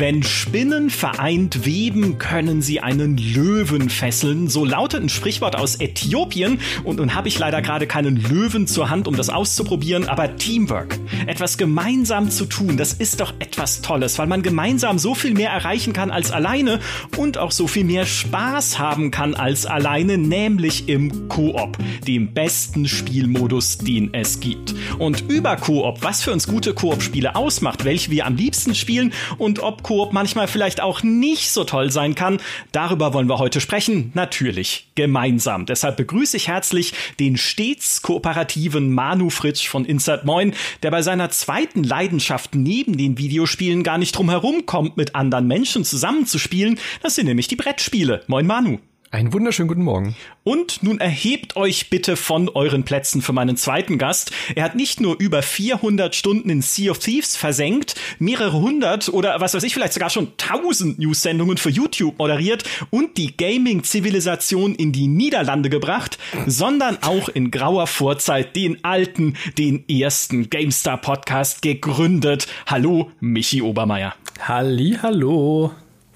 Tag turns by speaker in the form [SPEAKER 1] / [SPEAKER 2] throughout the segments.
[SPEAKER 1] Wenn Spinnen vereint weben, können sie einen Löwen fesseln. So lautet ein Sprichwort aus Äthiopien. Und nun habe ich leider gerade keinen Löwen zur Hand, um das auszuprobieren. Aber Teamwork, etwas gemeinsam zu tun, das ist doch etwas Tolles, weil man gemeinsam so viel mehr erreichen kann als alleine und auch so viel mehr Spaß haben kann als alleine, nämlich im Koop, dem besten Spielmodus, den es gibt. Und über Koop, was für uns gute Koop-Spiele ausmacht, welche wir am liebsten spielen und ob Koop manchmal vielleicht auch nicht so toll sein kann, darüber wollen wir heute sprechen. Natürlich gemeinsam. Deshalb begrüße ich herzlich den stets kooperativen Manu Fritsch von Insert Moin, der bei seiner zweiten Leidenschaft neben den Videospielen gar nicht drum herum kommt, mit anderen Menschen zusammenzuspielen. Das sind nämlich die Brettspiele. Moin Manu.
[SPEAKER 2] Einen wunderschönen guten Morgen.
[SPEAKER 1] Und nun erhebt euch bitte von euren Plätzen für meinen zweiten Gast. Er hat nicht nur über 400 Stunden in Sea of Thieves versenkt, mehrere hundert oder was weiß ich, vielleicht sogar schon tausend News-Sendungen für YouTube moderiert und die Gaming-Zivilisation in die Niederlande gebracht, sondern auch in grauer Vorzeit den alten, den ersten GameStar-Podcast gegründet. Hallo, Michi Obermeier.
[SPEAKER 2] Halli, hallo.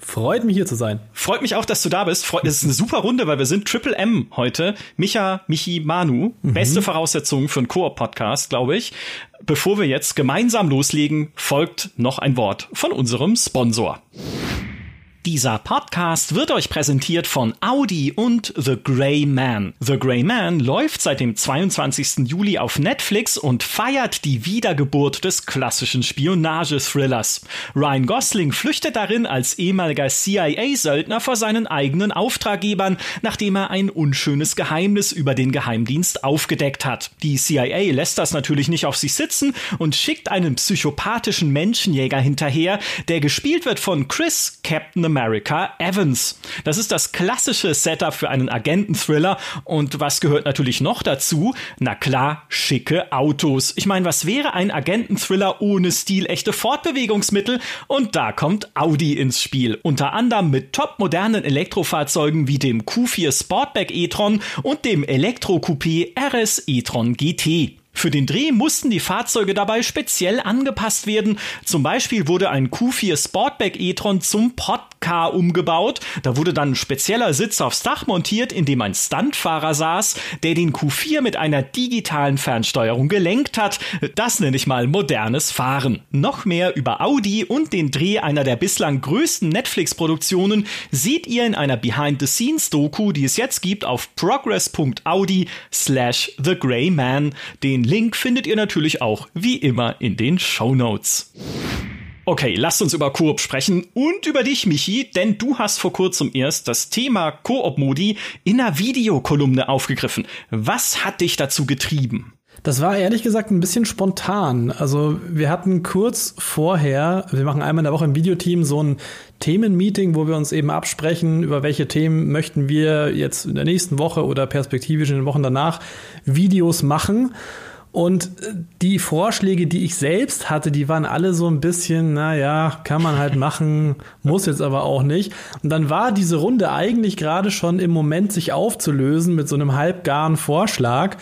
[SPEAKER 2] Freut mich hier zu sein.
[SPEAKER 1] Freut mich auch, dass du da bist. Freut, es ist eine super Runde, weil wir sind Triple M heute. Micha, Michi, Manu. Mhm. Beste Voraussetzungen für einen Koop-Podcast, glaube ich. Bevor wir jetzt gemeinsam loslegen, folgt noch ein Wort von unserem Sponsor. Dieser Podcast wird euch präsentiert von Audi und The Grey Man. The Grey Man läuft seit dem 22. Juli auf Netflix und feiert die Wiedergeburt des klassischen Spionage-Thrillers. Ryan Gosling flüchtet darin als ehemaliger CIA-Söldner vor seinen eigenen Auftraggebern, nachdem er ein unschönes Geheimnis über den Geheimdienst aufgedeckt hat. Die CIA lässt das natürlich nicht auf sich sitzen und schickt einen psychopathischen Menschenjäger hinterher, der gespielt wird von Chris Captain America Evans. Das ist das klassische Setup für einen Agenten-Thriller. Und was gehört natürlich noch dazu? Na klar, schicke Autos. Ich meine, was wäre ein Agenten-Thriller ohne stilechte Fortbewegungsmittel? Und da kommt Audi ins Spiel. Unter anderem mit topmodernen Elektrofahrzeugen wie dem Q4 Sportback e-tron und dem Elektro-Coupé RS e-tron GT. Für den Dreh mussten die Fahrzeuge dabei speziell angepasst werden. Zum Beispiel wurde ein Q4 Sportback e-tron zum Podcar umgebaut. Da wurde dann ein spezieller Sitz aufs Dach montiert, in dem ein Stuntfahrer saß, der den Q4 mit einer digitalen Fernsteuerung gelenkt hat. Das nenne ich mal modernes Fahren. Noch mehr über Audi und den Dreh einer der bislang größten Netflix-Produktionen seht ihr in einer Behind-the-Scenes-Doku, die es jetzt gibt auf progress.audi slash The Grey Man. Den Link findet ihr natürlich auch wie immer in den Show Notes. Okay, lasst uns über Koop sprechen und über dich, Michi, denn du hast vor kurzem erst das Thema Koop-Modi in einer Videokolumne aufgegriffen. Was hat dich dazu getrieben?
[SPEAKER 2] Das war ehrlich gesagt ein bisschen spontan. Also wir hatten kurz vorher, wir machen einmal in der Woche im Videoteam so ein Themenmeeting, wo wir uns eben absprechen, über welche Themen möchten wir jetzt in der nächsten Woche oder perspektivisch in den Wochen danach Videos machen. Und äh, die Vorschläge, die ich selbst hatte, die waren alle so ein bisschen, naja, kann man halt machen, muss jetzt aber auch nicht. Und dann war diese Runde eigentlich gerade schon im Moment sich aufzulösen mit so einem halbgaren Vorschlag.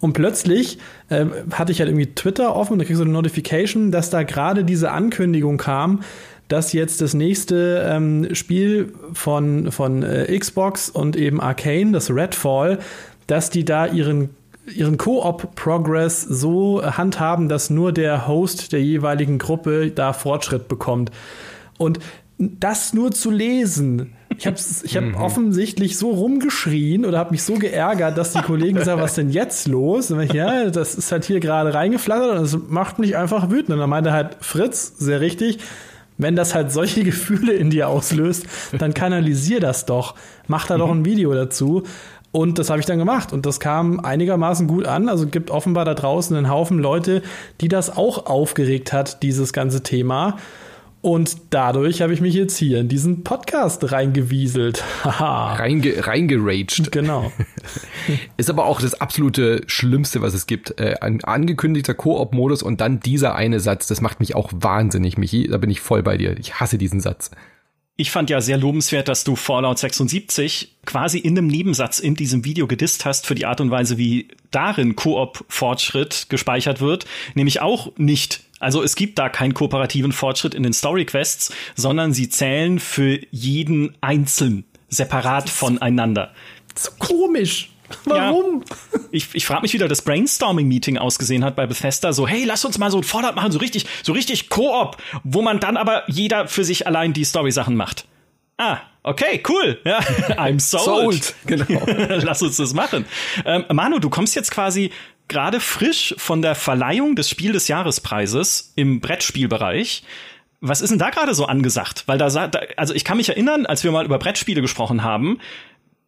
[SPEAKER 2] Und plötzlich äh, hatte ich halt irgendwie Twitter offen und da kriegst du eine Notification, dass da gerade diese Ankündigung kam, dass jetzt das nächste ähm, Spiel von, von äh, Xbox und eben Arcane, das Redfall, dass die da ihren ihren Co-op-Progress so handhaben, dass nur der Host der jeweiligen Gruppe da Fortschritt bekommt. Und das nur zu lesen, ich habe ich hab mhm. offensichtlich so rumgeschrien oder habe mich so geärgert, dass die Kollegen sagen, was denn jetzt los? Ich, ja, das ist halt hier gerade reingeflattert und das macht mich einfach wütend. Und dann meinte halt Fritz, sehr richtig, wenn das halt solche Gefühle in dir auslöst, dann kanalisier das doch. Mach da mhm. doch ein Video dazu. Und das habe ich dann gemacht und das kam einigermaßen gut an. Also gibt offenbar da draußen einen Haufen Leute, die das auch aufgeregt hat, dieses ganze Thema. Und dadurch habe ich mich jetzt hier in diesen Podcast reingewieselt.
[SPEAKER 1] Reinge, reingeraged.
[SPEAKER 2] Genau.
[SPEAKER 1] Ist aber auch das absolute Schlimmste, was es gibt. Äh, ein angekündigter Koop-Modus und dann dieser eine Satz, das macht mich auch wahnsinnig, Michi. Da bin ich voll bei dir. Ich hasse diesen Satz. Ich fand ja sehr lobenswert, dass du Fallout 76 quasi in einem Nebensatz in diesem Video gedisst hast für die Art und Weise, wie darin Koop-Fortschritt gespeichert wird, nämlich auch nicht Also es gibt da keinen kooperativen Fortschritt in den Story Quests, sondern sie zählen für jeden einzeln, separat voneinander.
[SPEAKER 2] So komisch. Warum?
[SPEAKER 1] Ja. Ich, ich frage mich, wie da das Brainstorming-Meeting ausgesehen hat bei Bethesda. So, hey, lass uns mal so ein Vordergrund machen, so richtig, so richtig Koop, wo man dann aber jeder für sich allein die Story-Sachen macht. Ah, okay, cool. Ja, I'm sold. sold. Genau. lass uns das machen. Ähm, Manu, du kommst jetzt quasi gerade frisch von der Verleihung des Spiel des Jahrespreises im Brettspielbereich. Was ist denn da gerade so angesagt? Weil da, also ich kann mich erinnern, als wir mal über Brettspiele gesprochen haben,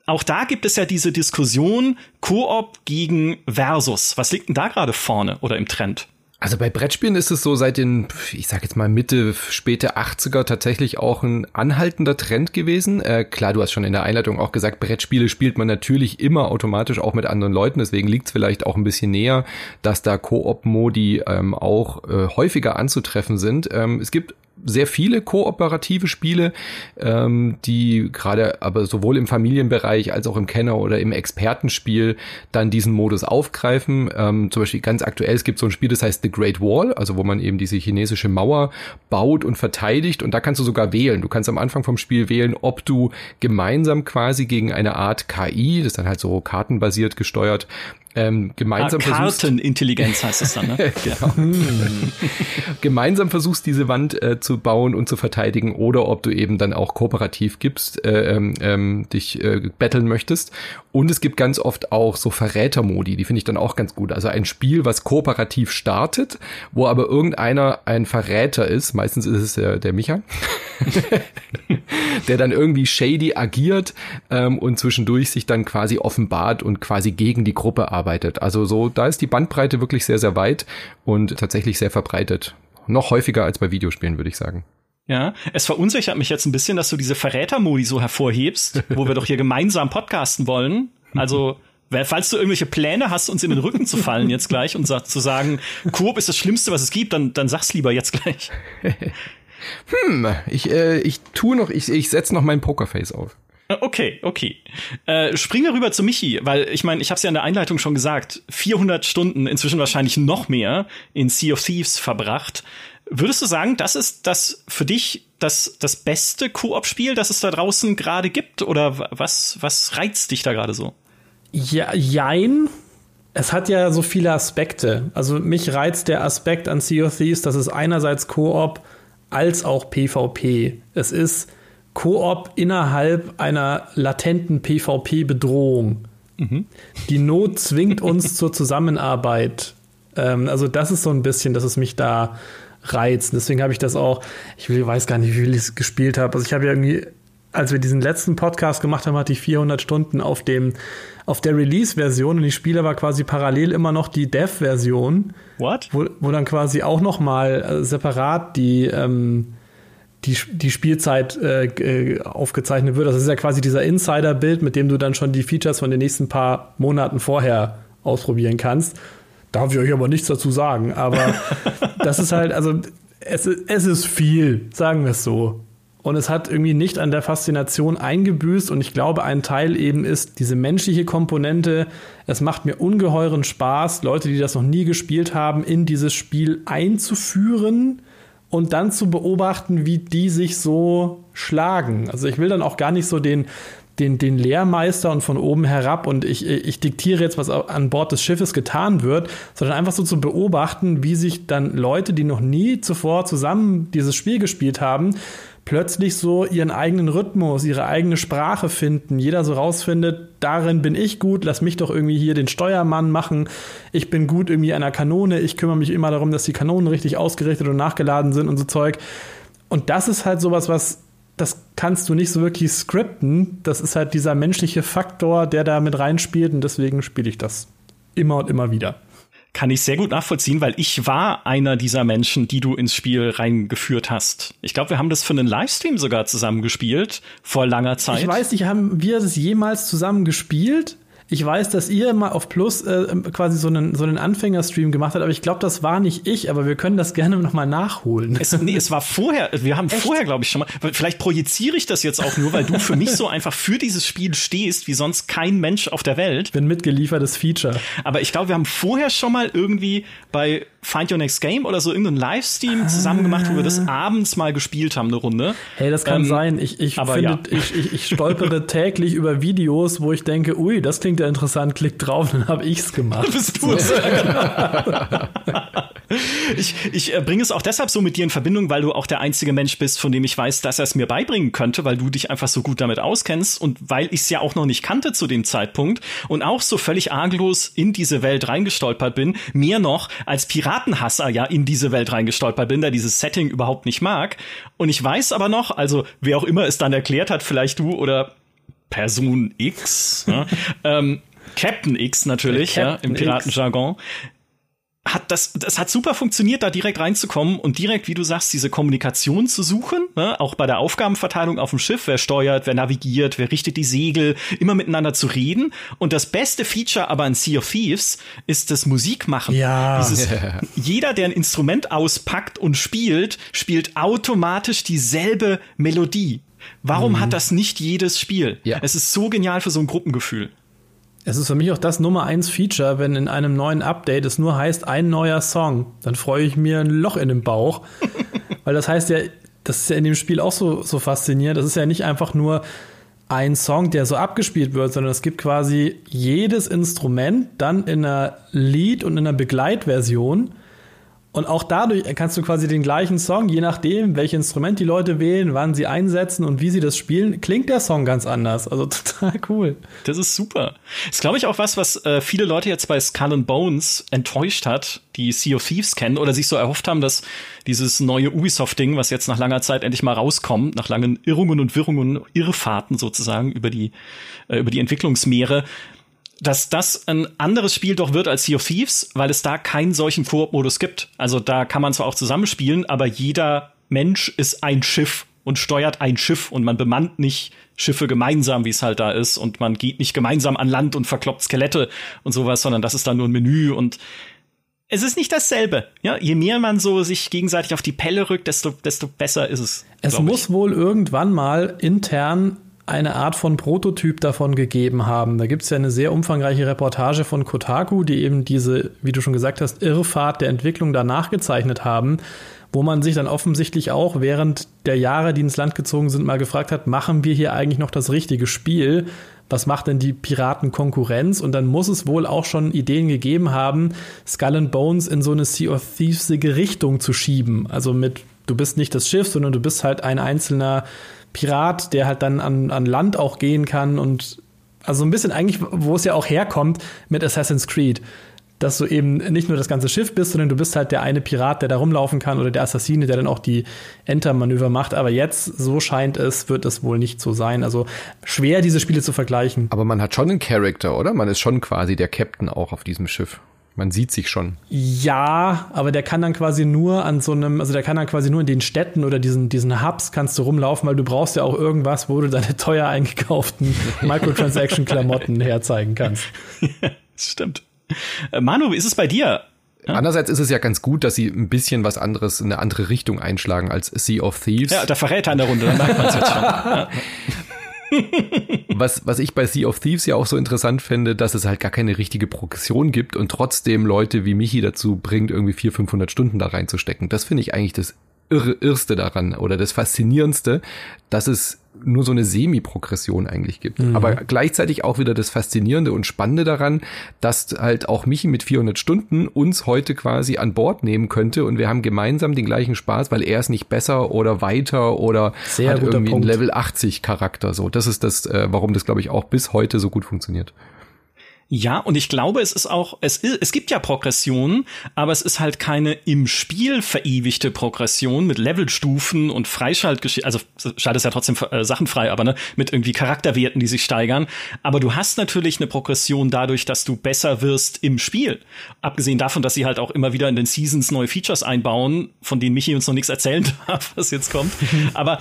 [SPEAKER 1] auch da gibt es ja diese Diskussion Koop gegen Versus. Was liegt denn da gerade vorne oder im Trend?
[SPEAKER 3] Also bei Brettspielen ist es so seit den, ich sag jetzt mal Mitte, späte 80er tatsächlich auch ein anhaltender Trend gewesen. Äh, klar, du hast schon in der Einleitung auch gesagt, Brettspiele spielt man natürlich immer automatisch auch mit anderen Leuten. Deswegen liegt es vielleicht auch ein bisschen näher, dass da Koop-Modi ähm, auch äh, häufiger anzutreffen sind. Ähm, es gibt sehr viele kooperative Spiele, ähm, die gerade aber sowohl im Familienbereich als auch im Kenner- oder im Expertenspiel dann diesen Modus aufgreifen. Ähm, zum Beispiel ganz aktuell, es gibt so ein Spiel, das heißt The Great Wall, also wo man eben diese chinesische Mauer baut und verteidigt und da kannst du sogar wählen. Du kannst am Anfang vom Spiel wählen, ob du gemeinsam quasi gegen eine Art KI, das ist dann halt so kartenbasiert gesteuert, ähm, gemeinsam
[SPEAKER 1] ah, Kartenintelligenz heißt es dann, ne? genau.
[SPEAKER 3] gemeinsam versuchst, diese Wand äh, zu bauen und zu verteidigen oder ob du eben dann auch kooperativ gibst, äh, ähm, ähm, dich äh, betteln möchtest. Und es gibt ganz oft auch so Verrätermodi, die finde ich dann auch ganz gut. Also ein Spiel, was kooperativ startet, wo aber irgendeiner ein Verräter ist, meistens ist es der, der Micha, der dann irgendwie shady agiert ähm, und zwischendurch sich dann quasi offenbart und quasi gegen die Gruppe arbeitet. Also so, da ist die Bandbreite wirklich sehr, sehr weit und tatsächlich sehr verbreitet. Noch häufiger als bei Videospielen, würde ich sagen.
[SPEAKER 1] Ja, es verunsichert mich jetzt ein bisschen, dass du diese Verrätermodi so hervorhebst, wo wir doch hier gemeinsam podcasten wollen. Also, falls du irgendwelche Pläne hast, uns in den Rücken zu fallen jetzt gleich und zu sagen, Coop ist das Schlimmste, was es gibt, dann, dann sag's lieber jetzt gleich.
[SPEAKER 3] hm, ich, äh, ich tue noch, ich, ich setze noch mein Pokerface auf.
[SPEAKER 1] Äh, okay, okay. Äh, springe rüber zu Michi, weil ich meine, ich habe es ja in der Einleitung schon gesagt, 400 Stunden, inzwischen wahrscheinlich noch mehr, in Sea of Thieves verbracht. Würdest du sagen, das ist das für dich das, das beste Koop-Spiel, das es da draußen gerade gibt? Oder was, was reizt dich da gerade so?
[SPEAKER 2] Ja, jein. Es hat ja so viele Aspekte. Also mich reizt der Aspekt an Sea of Thieves, dass es einerseits Koop als auch PvP. Es ist Koop innerhalb einer latenten PvP-Bedrohung. Mhm. Die Not zwingt uns zur Zusammenarbeit. Ähm, also das ist so ein bisschen, dass es mich da reizt. Deswegen habe ich das auch, ich weiß gar nicht, wie viel ich es gespielt habe. Also ich habe ja irgendwie, als wir diesen letzten Podcast gemacht haben, hatte ich 400 Stunden auf dem auf der Release-Version und die Spiele war quasi parallel immer noch die Dev-Version.
[SPEAKER 1] What?
[SPEAKER 2] Wo, wo dann quasi auch noch mal äh, separat die ähm, die, die Spielzeit äh, äh, aufgezeichnet wird. Das ist ja quasi dieser Insider-Bild, mit dem du dann schon die Features von den nächsten paar Monaten vorher ausprobieren kannst. Darf ich euch aber nichts dazu sagen. Aber das ist halt, also es, es ist viel, sagen wir es so. Und es hat irgendwie nicht an der Faszination eingebüßt. Und ich glaube, ein Teil eben ist diese menschliche Komponente. Es macht mir ungeheuren Spaß, Leute, die das noch nie gespielt haben, in dieses Spiel einzuführen und dann zu beobachten, wie die sich so schlagen. Also ich will dann auch gar nicht so den, den, den Lehrmeister und von oben herab und ich, ich diktiere jetzt, was an Bord des Schiffes getan wird, sondern einfach so zu beobachten, wie sich dann Leute, die noch nie zuvor zusammen dieses Spiel gespielt haben, plötzlich so ihren eigenen Rhythmus, ihre eigene Sprache finden. Jeder so rausfindet, darin bin ich gut, lass mich doch irgendwie hier den Steuermann machen. Ich bin gut irgendwie der Kanone, ich kümmere mich immer darum, dass die Kanonen richtig ausgerichtet und nachgeladen sind und so Zeug. Und das ist halt sowas, was das kannst du nicht so wirklich skripten. Das ist halt dieser menschliche Faktor, der da mit reinspielt und deswegen spiele ich das immer und immer wieder
[SPEAKER 1] kann ich sehr gut nachvollziehen, weil ich war einer dieser Menschen, die du ins Spiel reingeführt hast. Ich glaube, wir haben das für einen Livestream sogar zusammen gespielt, vor langer Zeit.
[SPEAKER 2] Ich weiß nicht, haben wir das jemals zusammen gespielt? Ich weiß, dass ihr mal auf Plus äh, quasi so einen, so einen Anfängerstream gemacht habt, aber ich glaube, das war nicht ich, aber wir können das gerne nochmal nachholen.
[SPEAKER 1] Es, nee, es war vorher, wir haben Echt? vorher, glaube ich, schon mal, vielleicht projiziere ich das jetzt auch nur, weil du für mich so einfach für dieses Spiel stehst, wie sonst kein Mensch auf der Welt. Ich
[SPEAKER 2] bin mitgeliefertes Feature.
[SPEAKER 1] Aber ich glaube, wir haben vorher schon mal irgendwie bei Find Your Next Game oder so irgendeinen Livestream zusammen gemacht, wo wir das ah. abends mal gespielt haben, eine Runde.
[SPEAKER 2] Hey, das kann ähm, sein. Ich, ich, finde, ja. ich, ich, ich stolpere täglich über Videos, wo ich denke, ui, das klingt ja interessant, klick drauf, dann habe ich's gemacht. Bist du es?
[SPEAKER 1] ich ich äh, bringe es auch deshalb so mit dir in Verbindung, weil du auch der einzige Mensch bist, von dem ich weiß, dass er es mir beibringen könnte, weil du dich einfach so gut damit auskennst und weil ich es ja auch noch nicht kannte zu dem Zeitpunkt und auch so völlig arglos in diese Welt reingestolpert bin, mehr noch als Piratenhasser ja in diese Welt reingestolpert bin, der dieses Setting überhaupt nicht mag. Und ich weiß aber noch, also wer auch immer es dann erklärt hat, vielleicht du oder Person X, ja, ähm, Captain X natürlich, Captain ja, im Piratenjargon, hat das, das hat super funktioniert, da direkt reinzukommen und direkt, wie du sagst, diese Kommunikation zu suchen, ne? auch bei der Aufgabenverteilung auf dem Schiff, wer steuert, wer navigiert, wer richtet die Segel, immer miteinander zu reden. Und das beste Feature aber in Sea of Thieves ist das Musikmachen.
[SPEAKER 2] Ja.
[SPEAKER 1] Dieses, jeder, der ein Instrument auspackt und spielt, spielt automatisch dieselbe Melodie. Warum mhm. hat das nicht jedes Spiel? Ja. Es ist so genial für so ein Gruppengefühl.
[SPEAKER 2] Es ist für mich auch das Nummer eins Feature, wenn in einem neuen Update es nur heißt, ein neuer Song. Dann freue ich mir ein Loch in den Bauch. Weil das heißt ja, das ist ja in dem Spiel auch so, so faszinierend. Das ist ja nicht einfach nur ein Song, der so abgespielt wird, sondern es gibt quasi jedes Instrument dann in einer Lied- und in einer Begleitversion. Und auch dadurch kannst du quasi den gleichen Song, je nachdem, welches Instrument die Leute wählen, wann sie einsetzen und wie sie das spielen, klingt der Song ganz anders. Also total cool.
[SPEAKER 1] Das ist super. Ist, glaube ich, auch was, was äh, viele Leute jetzt bei Skull and Bones enttäuscht hat, die Sea of Thieves kennen oder sich so erhofft haben, dass dieses neue Ubisoft-Ding, was jetzt nach langer Zeit endlich mal rauskommt, nach langen Irrungen und Wirrungen, Irrfahrten sozusagen über die, äh, über die Entwicklungsmeere, dass das ein anderes Spiel doch wird als Sea of Thieves, weil es da keinen solchen Koop-Modus gibt. Also da kann man zwar auch zusammenspielen, aber jeder Mensch ist ein Schiff und steuert ein Schiff und man bemannt nicht Schiffe gemeinsam, wie es halt da ist und man geht nicht gemeinsam an Land und verkloppt Skelette und sowas, sondern das ist dann nur ein Menü und es ist nicht dasselbe. Ja, je mehr man so sich gegenseitig auf die Pelle rückt, desto, desto besser ist es.
[SPEAKER 2] Es muss
[SPEAKER 1] ich.
[SPEAKER 2] wohl irgendwann mal intern eine Art von Prototyp davon gegeben haben. Da gibt es ja eine sehr umfangreiche Reportage von Kotaku, die eben diese, wie du schon gesagt hast, Irrfahrt der Entwicklung da nachgezeichnet haben, wo man sich dann offensichtlich auch während der Jahre, die ins Land gezogen sind, mal gefragt hat, machen wir hier eigentlich noch das richtige Spiel? Was macht denn die Piraten Konkurrenz? Und dann muss es wohl auch schon Ideen gegeben haben, Skull and Bones in so eine Sea of Thievesige Richtung zu schieben. Also mit, du bist nicht das Schiff, sondern du bist halt ein einzelner Pirat, der halt dann an, an Land auch gehen kann und also ein bisschen eigentlich, wo es ja auch herkommt mit Assassin's Creed. Dass du eben nicht nur das ganze Schiff bist, sondern du bist halt der eine Pirat, der da rumlaufen kann oder der Assassine, der dann auch die Enter-Manöver macht. Aber jetzt, so scheint es, wird es wohl nicht so sein. Also schwer, diese Spiele zu vergleichen.
[SPEAKER 3] Aber man hat schon einen Charakter, oder? Man ist schon quasi der Captain auch auf diesem Schiff. Man sieht sich schon.
[SPEAKER 2] Ja, aber der kann dann quasi nur an so einem, also der kann dann quasi nur in den Städten oder diesen, diesen Hubs kannst du rumlaufen, weil du brauchst ja auch irgendwas, wo du deine teuer eingekauften Microtransaction-Klamotten herzeigen kannst.
[SPEAKER 1] Ja, stimmt. Äh, Manu, wie ist es bei dir?
[SPEAKER 3] Ja? Andererseits ist es ja ganz gut, dass sie ein bisschen was anderes, in eine andere Richtung einschlagen als Sea of Thieves.
[SPEAKER 1] Ja, der Verräter in der Runde, dann merkt man es jetzt schon.
[SPEAKER 3] Was, was ich bei Sea of Thieves ja auch so interessant finde, dass es halt gar keine richtige Progression gibt und trotzdem Leute wie Michi dazu bringt, irgendwie 400, 500 Stunden da reinzustecken. Das finde ich eigentlich das Irre, Irrste daran oder das Faszinierendste, dass es nur so eine Semi-Progression eigentlich gibt. Mhm. Aber gleichzeitig auch wieder das Faszinierende und Spannende daran, dass halt auch Michi mit 400 Stunden uns heute quasi an Bord nehmen könnte und wir haben gemeinsam den gleichen Spaß, weil er ist nicht besser oder weiter oder
[SPEAKER 2] Sehr
[SPEAKER 3] hat irgendwie
[SPEAKER 2] Punkt.
[SPEAKER 3] einen Level 80 Charakter. So, das ist das, äh, warum das glaube ich auch bis heute so gut funktioniert.
[SPEAKER 1] Ja, und ich glaube, es ist auch, es, ist, es gibt ja Progressionen, aber es ist halt keine im Spiel verewigte Progression mit Levelstufen und Freischaltgeschichten. Also schaltest ja trotzdem äh, Sachen frei, aber ne, mit irgendwie Charakterwerten, die sich steigern. Aber du hast natürlich eine Progression dadurch, dass du besser wirst im Spiel. Abgesehen davon, dass sie halt auch immer wieder in den Seasons neue Features einbauen, von denen Michi uns noch nichts erzählen darf, was jetzt kommt. aber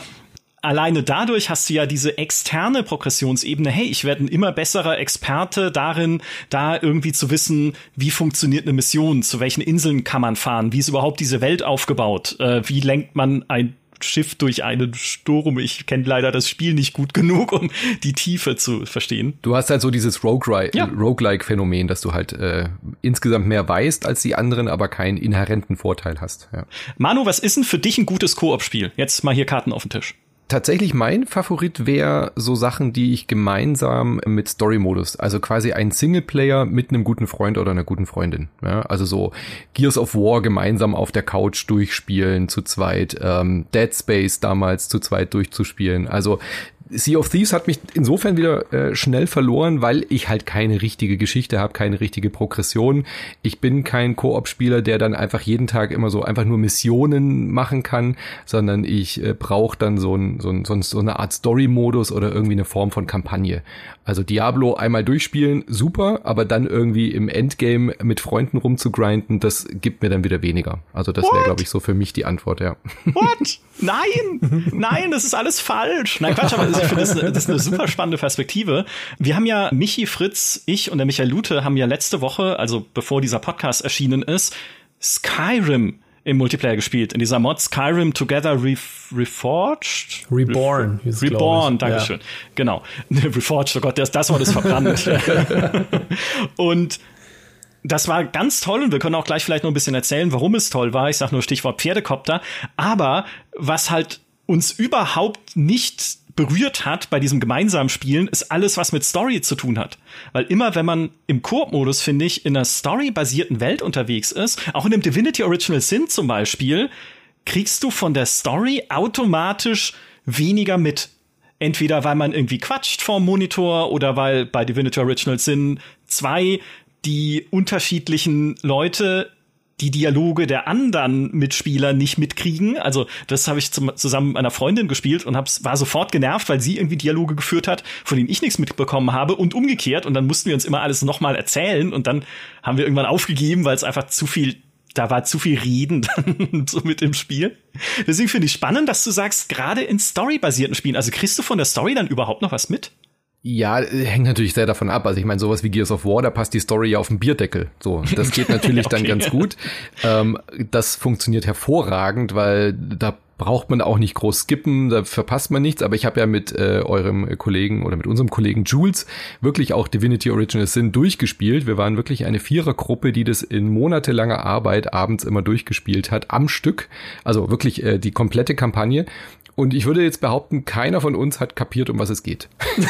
[SPEAKER 1] alleine dadurch hast du ja diese externe Progressionsebene. Hey, ich werde ein immer besserer Experte darin, da irgendwie zu wissen, wie funktioniert eine Mission, zu welchen Inseln kann man fahren, wie ist überhaupt diese Welt aufgebaut, äh, wie lenkt man ein Schiff durch einen Sturm. Ich kenne leider das Spiel nicht gut genug, um die Tiefe zu verstehen.
[SPEAKER 3] Du hast halt so dieses ja. Roguelike-Phänomen, dass du halt äh, insgesamt mehr weißt als die anderen, aber keinen inhärenten Vorteil hast. Ja.
[SPEAKER 1] Manu, was ist denn für dich ein gutes Koop-Spiel? Jetzt mal hier Karten auf den Tisch
[SPEAKER 3] tatsächlich mein Favorit wäre so Sachen, die ich gemeinsam mit Story-Modus, also quasi ein Singleplayer mit einem guten Freund oder einer guten Freundin. Ja, also so Gears of War gemeinsam auf der Couch durchspielen zu zweit, ähm, Dead Space damals zu zweit durchzuspielen. Also Sea of Thieves hat mich insofern wieder äh, schnell verloren, weil ich halt keine richtige Geschichte habe, keine richtige Progression. Ich bin kein Koop-Spieler, der dann einfach jeden Tag immer so einfach nur Missionen machen kann, sondern ich äh, brauche dann so, ein, so, ein, so eine Art Story-Modus oder irgendwie eine Form von Kampagne. Also Diablo einmal durchspielen, super, aber dann irgendwie im Endgame mit Freunden rumzugrinden, das gibt mir dann wieder weniger. Also das wäre, glaube ich, so für mich die Antwort, ja.
[SPEAKER 1] What? Nein! Nein, das ist alles falsch. Nein, Quatsch, aber ich finde, das, das ist eine super spannende Perspektive. Wir haben ja, Michi Fritz, ich und der Michael Lute haben ja letzte Woche, also bevor dieser Podcast erschienen ist, Skyrim im Multiplayer gespielt, in dieser Mod Skyrim Together Re Reforged?
[SPEAKER 2] Reborn.
[SPEAKER 1] Re Reborn, Dankeschön. Ja. Genau. Reforged, oh Gott, das, das Wort ist verbrannt. und das war ganz toll und wir können auch gleich vielleicht noch ein bisschen erzählen, warum es toll war. Ich sage nur Stichwort Pferdekopter. Aber was halt uns überhaupt nicht berührt hat bei diesem gemeinsamen Spielen, ist alles, was mit Story zu tun hat. Weil immer, wenn man im Koop-Modus, finde ich, in einer storybasierten Welt unterwegs ist, auch in dem Divinity Original Sin zum Beispiel, kriegst du von der Story automatisch weniger mit. Entweder weil man irgendwie quatscht vorm Monitor oder weil bei Divinity Original Sin 2 die unterschiedlichen Leute die Dialoge der anderen Mitspieler nicht mitkriegen. Also das habe ich zum, zusammen mit einer Freundin gespielt und hab's, war sofort genervt, weil sie irgendwie Dialoge geführt hat, von denen ich nichts mitbekommen habe und umgekehrt. Und dann mussten wir uns immer alles nochmal erzählen und dann haben wir irgendwann aufgegeben, weil es einfach zu viel da war zu viel Reden dann so mit im Spiel. Deswegen finde ich spannend, dass du sagst, gerade in storybasierten Spielen, also kriegst du von der Story dann überhaupt noch was mit?
[SPEAKER 3] Ja, hängt natürlich sehr davon ab. Also ich meine, sowas wie Gears of War, da passt die Story ja auf den Bierdeckel. So, das geht natürlich okay. dann ganz gut. Ähm, das funktioniert hervorragend, weil da braucht man auch nicht groß skippen, da verpasst man nichts. Aber ich habe ja mit äh, eurem Kollegen oder mit unserem Kollegen Jules wirklich auch Divinity Original Sin durchgespielt. Wir waren wirklich eine Vierergruppe, die das in monatelanger Arbeit abends immer durchgespielt hat, am Stück. Also wirklich äh, die komplette Kampagne. Und ich würde jetzt behaupten, keiner von uns hat kapiert, um was es geht.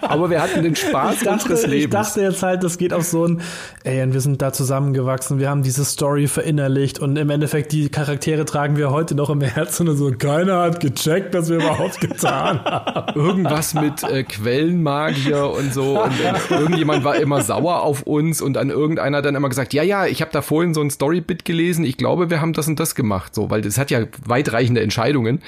[SPEAKER 3] Aber wir hatten den Spaß
[SPEAKER 2] dachte,
[SPEAKER 3] unseres Lebens.
[SPEAKER 2] Ich dachte jetzt halt, das geht auf so ein, ey, und wir sind da zusammengewachsen, wir haben diese Story verinnerlicht und im Endeffekt die Charaktere tragen wir heute noch im Herzen und so, keiner hat gecheckt, was wir überhaupt getan haben.
[SPEAKER 3] Irgendwas mit äh, Quellenmagier und so und äh, irgendjemand war immer sauer auf uns und an irgendeiner dann immer gesagt, ja, ja, ich habe da vorhin so ein Storybit gelesen, ich glaube, wir haben das und das gemacht, so, weil das hat ja weitreichende Entscheidungen.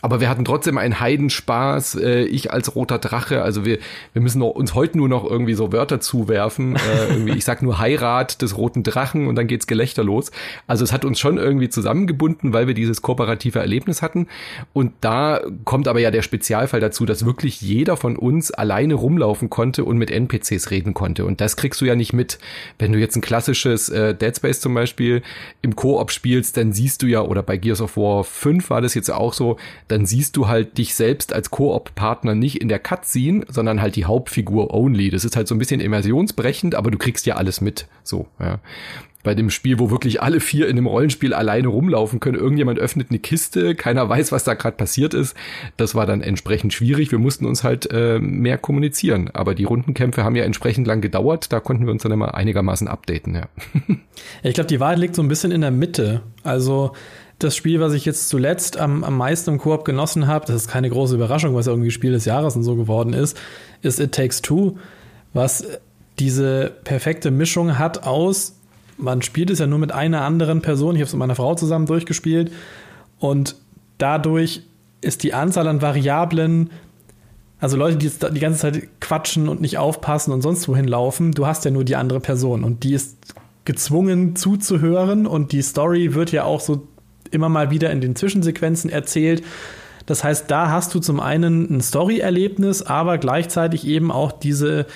[SPEAKER 3] Aber wir hatten trotzdem einen Heidenspaß, äh, ich als roter Drache. Also wir, wir müssen uns heute nur noch irgendwie so Wörter zuwerfen. Äh, irgendwie, ich sag nur Heirat des roten Drachen und dann geht's Gelächter los. Also es hat uns schon irgendwie zusammengebunden, weil wir dieses kooperative Erlebnis hatten. Und da kommt aber ja der Spezialfall dazu, dass wirklich jeder von uns alleine rumlaufen konnte und mit NPCs reden konnte. Und das kriegst du ja nicht mit. Wenn du jetzt ein klassisches äh, Dead Space zum Beispiel im Koop spielst, dann siehst du ja, oder bei Gears of War 5 war das jetzt auch so, dann siehst du halt dich selbst als Koop-Partner nicht in der Cutscene, sondern halt die Hauptfigur only. Das ist halt so ein bisschen immersionsbrechend, aber du kriegst ja alles mit. So, ja bei dem Spiel, wo wirklich alle vier in dem Rollenspiel alleine rumlaufen können. Irgendjemand öffnet eine Kiste, keiner weiß, was da gerade passiert ist. Das war dann entsprechend schwierig. Wir mussten uns halt äh, mehr kommunizieren. Aber die Rundenkämpfe haben ja entsprechend lang gedauert. Da konnten wir uns dann immer einigermaßen updaten. Ja.
[SPEAKER 2] ich glaube, die Wahrheit liegt so ein bisschen in der Mitte. Also das Spiel, was ich jetzt zuletzt am, am meisten im Koop genossen habe, das ist keine große Überraschung, was irgendwie Spiel des Jahres und so geworden ist, ist It Takes Two, was diese perfekte Mischung hat aus, man spielt es ja nur mit einer anderen Person, ich habe es mit meiner Frau zusammen durchgespielt und dadurch ist die Anzahl an Variablen, also Leute, die jetzt die ganze Zeit quatschen und nicht aufpassen und sonst wohin laufen, du hast ja nur die andere Person und die ist gezwungen zuzuhören und die Story wird ja auch so immer mal wieder in den Zwischensequenzen erzählt. Das heißt, da hast du zum einen ein Story-Erlebnis, aber gleichzeitig eben auch diese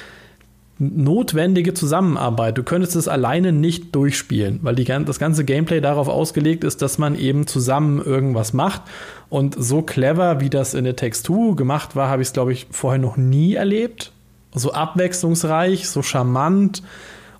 [SPEAKER 2] notwendige Zusammenarbeit. Du könntest es alleine nicht durchspielen, weil die, das ganze Gameplay darauf ausgelegt ist, dass man eben zusammen irgendwas macht. Und so clever, wie das in der Text 2 gemacht war, habe ich es, glaube ich, vorher noch nie erlebt. So abwechslungsreich, so charmant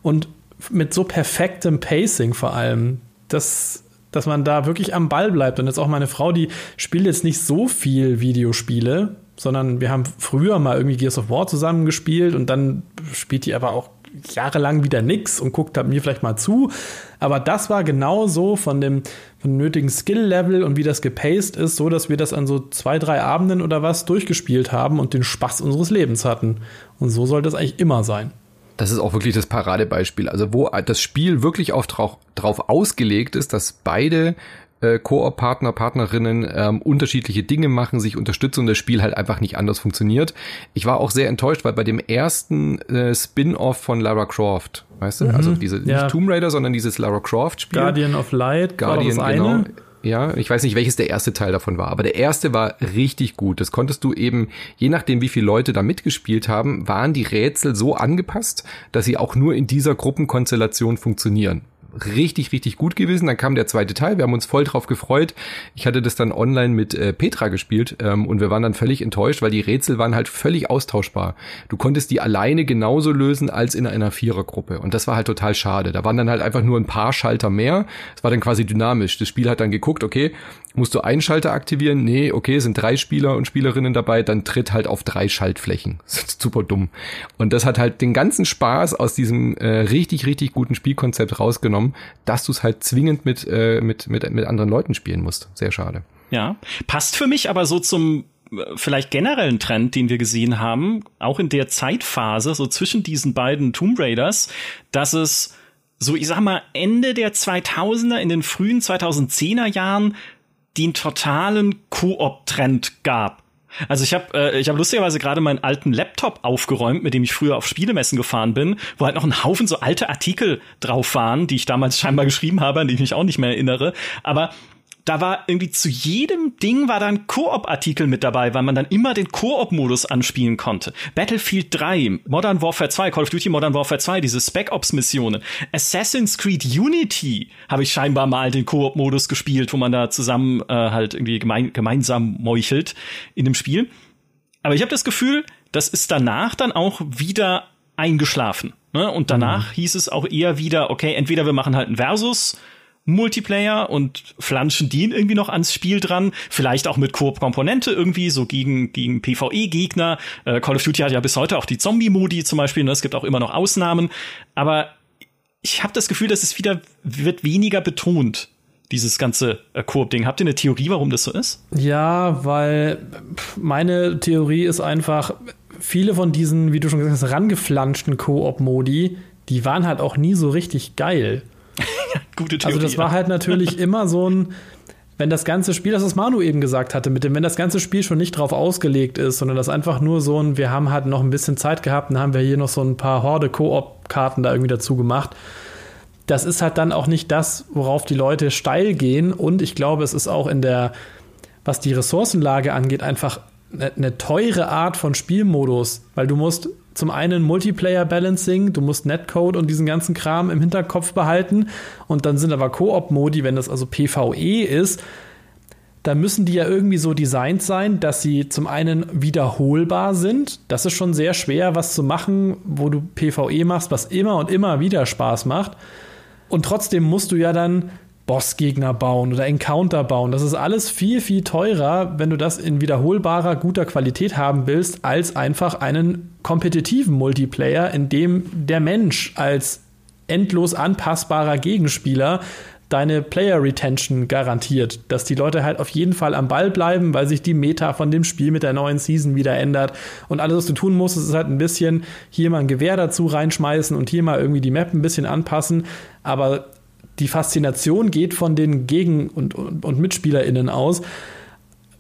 [SPEAKER 2] und mit so perfektem Pacing vor allem. Das, dass man da wirklich am Ball bleibt. Und jetzt auch meine Frau, die spielt jetzt nicht so viel Videospiele, sondern wir haben früher mal irgendwie Gears of War zusammen gespielt und dann spielt die aber auch jahrelang wieder nix und guckt da mir vielleicht mal zu. Aber das war genau so von dem, von dem nötigen Skill-Level und wie das gepaced ist, so dass wir das an so zwei, drei Abenden oder was durchgespielt haben und den Spaß unseres Lebens hatten. Und so sollte es eigentlich immer sein.
[SPEAKER 3] Das ist auch wirklich das Paradebeispiel. Also wo das Spiel wirklich auf, drauf ausgelegt ist, dass beide äh, Koop-Partner, Partnerinnen ähm, unterschiedliche Dinge machen, sich unterstützen und das Spiel halt einfach nicht anders funktioniert. Ich war auch sehr enttäuscht, weil bei dem ersten äh, Spin-off von Lara Croft, weißt du, mhm, also diese ja. nicht Tomb Raider, sondern dieses Lara Croft-Spiel.
[SPEAKER 2] Guardian of Light,
[SPEAKER 3] Guardian, war das genau. eine? Ja, ich weiß nicht, welches der erste Teil davon war, aber der erste war richtig gut. Das konntest du eben, je nachdem, wie viele Leute da mitgespielt haben, waren die Rätsel so angepasst, dass sie auch nur in dieser Gruppenkonstellation funktionieren richtig, richtig gut gewesen. Dann kam der zweite Teil, wir haben uns voll drauf gefreut. Ich hatte das dann online mit äh, Petra gespielt ähm, und wir waren dann völlig enttäuscht, weil die Rätsel waren halt völlig austauschbar. Du konntest die alleine genauso lösen als in einer Vierergruppe und das war halt total schade. Da waren dann halt einfach nur ein paar Schalter mehr. Es war dann quasi dynamisch. Das Spiel hat dann geguckt, okay, musst du einen Schalter aktivieren? Nee, okay, sind drei Spieler und Spielerinnen dabei, dann tritt halt auf drei Schaltflächen. super dumm. Und das hat halt den ganzen Spaß aus diesem äh, richtig, richtig guten Spielkonzept rausgenommen, dass du es halt zwingend mit, äh, mit, mit, mit anderen Leuten spielen musst. Sehr schade.
[SPEAKER 1] Ja, passt für mich aber so zum äh, vielleicht generellen Trend, den wir gesehen haben, auch in der Zeitphase, so zwischen diesen beiden Tomb Raiders, dass es so, ich sag mal, Ende der 2000er, in den frühen 2010er Jahren den totalen Koop-Trend gab. Also ich habe äh, ich hab lustigerweise gerade meinen alten Laptop aufgeräumt, mit dem ich früher auf Spielemessen gefahren bin, wo halt noch ein Haufen so alte Artikel drauf waren, die ich damals scheinbar geschrieben habe, an die ich mich auch nicht mehr erinnere. Aber da war irgendwie zu jedem Ding war dann Koop-Artikel mit dabei, weil man dann immer den Koop-Modus anspielen konnte. Battlefield 3, Modern Warfare 2, Call of Duty Modern Warfare 2, diese Spec Ops-Missionen. Assassin's Creed Unity habe ich scheinbar mal den Koop-Modus gespielt, wo man da zusammen äh, halt irgendwie gemein, gemeinsam meuchelt in dem Spiel. Aber ich habe das Gefühl, das ist danach dann auch wieder eingeschlafen. Ne? Und danach mhm. hieß es auch eher wieder, okay, entweder wir machen halt ein Versus Multiplayer und flanschen den irgendwie noch ans Spiel dran. Vielleicht auch mit Koop-Komponente irgendwie, so gegen, gegen PvE-Gegner. Äh, Call of Duty hat ja bis heute auch die Zombie-Modi zum Beispiel. Ne? Es gibt auch immer noch Ausnahmen. Aber ich habe das Gefühl, dass es wieder wird weniger betont dieses ganze äh, Koop-Ding. Habt ihr eine Theorie, warum das so ist?
[SPEAKER 2] Ja, weil meine Theorie ist einfach, viele von diesen, wie du schon gesagt hast, rangeflanschten Koop-Modi, die waren halt auch nie so richtig geil. Gute Theorie. Also das war halt natürlich immer so ein, wenn das ganze Spiel, das was Manu eben gesagt hatte, mit dem, wenn das ganze Spiel schon nicht drauf ausgelegt ist, sondern das einfach nur so ein, wir haben halt noch ein bisschen Zeit gehabt, dann haben wir hier noch so ein paar Horde-Koop-Karten da irgendwie dazu gemacht. Das ist halt dann auch nicht das, worauf die Leute steil gehen. Und ich glaube, es ist auch in der, was die Ressourcenlage angeht, einfach eine, teure Art von Spielmodus, weil du musst zum einen Multiplayer-Balancing, du musst Netcode und diesen ganzen Kram im Hinterkopf behalten. Und dann sind aber Koop-Modi, wenn das also PvE ist, da müssen die ja irgendwie so designt sein, dass sie zum einen wiederholbar sind. Das ist schon sehr schwer, was zu machen, wo du PvE machst, was immer und immer wieder Spaß macht. Und trotzdem musst du ja dann Bossgegner bauen oder Encounter bauen. Das ist alles viel, viel teurer, wenn du das in wiederholbarer, guter Qualität haben willst, als einfach einen kompetitiven Multiplayer, in dem der Mensch als endlos anpassbarer Gegenspieler deine Player Retention garantiert, dass die Leute halt auf jeden Fall am Ball bleiben, weil sich die Meta von dem Spiel mit der neuen Season wieder ändert. Und alles, was du tun musst, ist halt ein bisschen hier mal ein Gewehr dazu reinschmeißen und hier mal irgendwie die Map ein bisschen anpassen, aber die Faszination geht von den Gegen- und, und, und MitspielerInnen aus,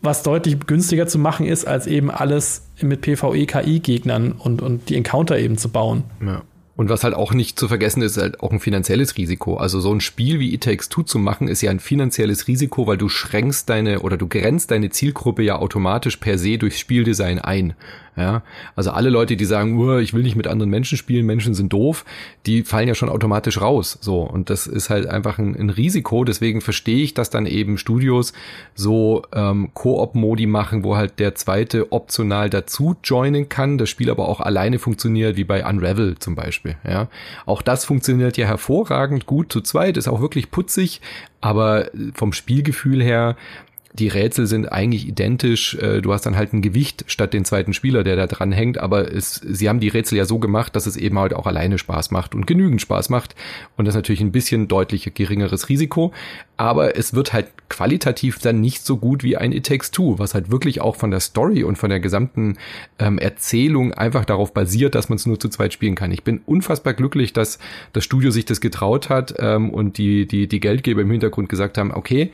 [SPEAKER 2] was deutlich günstiger zu machen ist, als eben alles mit PvE-KI-Gegnern und, und die Encounter eben zu bauen.
[SPEAKER 3] Ja. Und was halt auch nicht zu vergessen ist, ist halt auch ein finanzielles Risiko. Also so ein Spiel wie It Takes Two zu machen, ist ja ein finanzielles Risiko, weil du schränkst deine oder du grenzt deine Zielgruppe ja automatisch per se durchs Spieldesign ein. Ja, also alle Leute, die sagen, uh, ich will nicht mit anderen Menschen spielen, Menschen sind doof, die fallen ja schon automatisch raus. So und das ist halt einfach ein, ein Risiko. Deswegen verstehe ich, dass dann eben Studios so ähm, Koop-Modi machen, wo halt der zweite optional dazu joinen kann, das Spiel aber auch alleine funktioniert, wie bei Unravel zum Beispiel. Ja, auch das funktioniert ja hervorragend gut zu zweit, ist auch wirklich putzig, aber vom Spielgefühl her die Rätsel sind eigentlich identisch. Äh, du hast dann halt ein Gewicht statt den zweiten Spieler, der da dran hängt. Aber es, sie haben die Rätsel ja so gemacht, dass es eben halt auch alleine Spaß macht und genügend Spaß macht. Und das ist natürlich ein bisschen deutlich geringeres Risiko. Aber es wird halt qualitativ dann nicht so gut wie ein It Takes Two, was halt wirklich auch von der Story und von der gesamten ähm, Erzählung einfach darauf basiert, dass man es nur zu zweit spielen kann. Ich bin unfassbar glücklich, dass das Studio sich das getraut hat ähm, und die, die, die Geldgeber im Hintergrund gesagt haben, okay,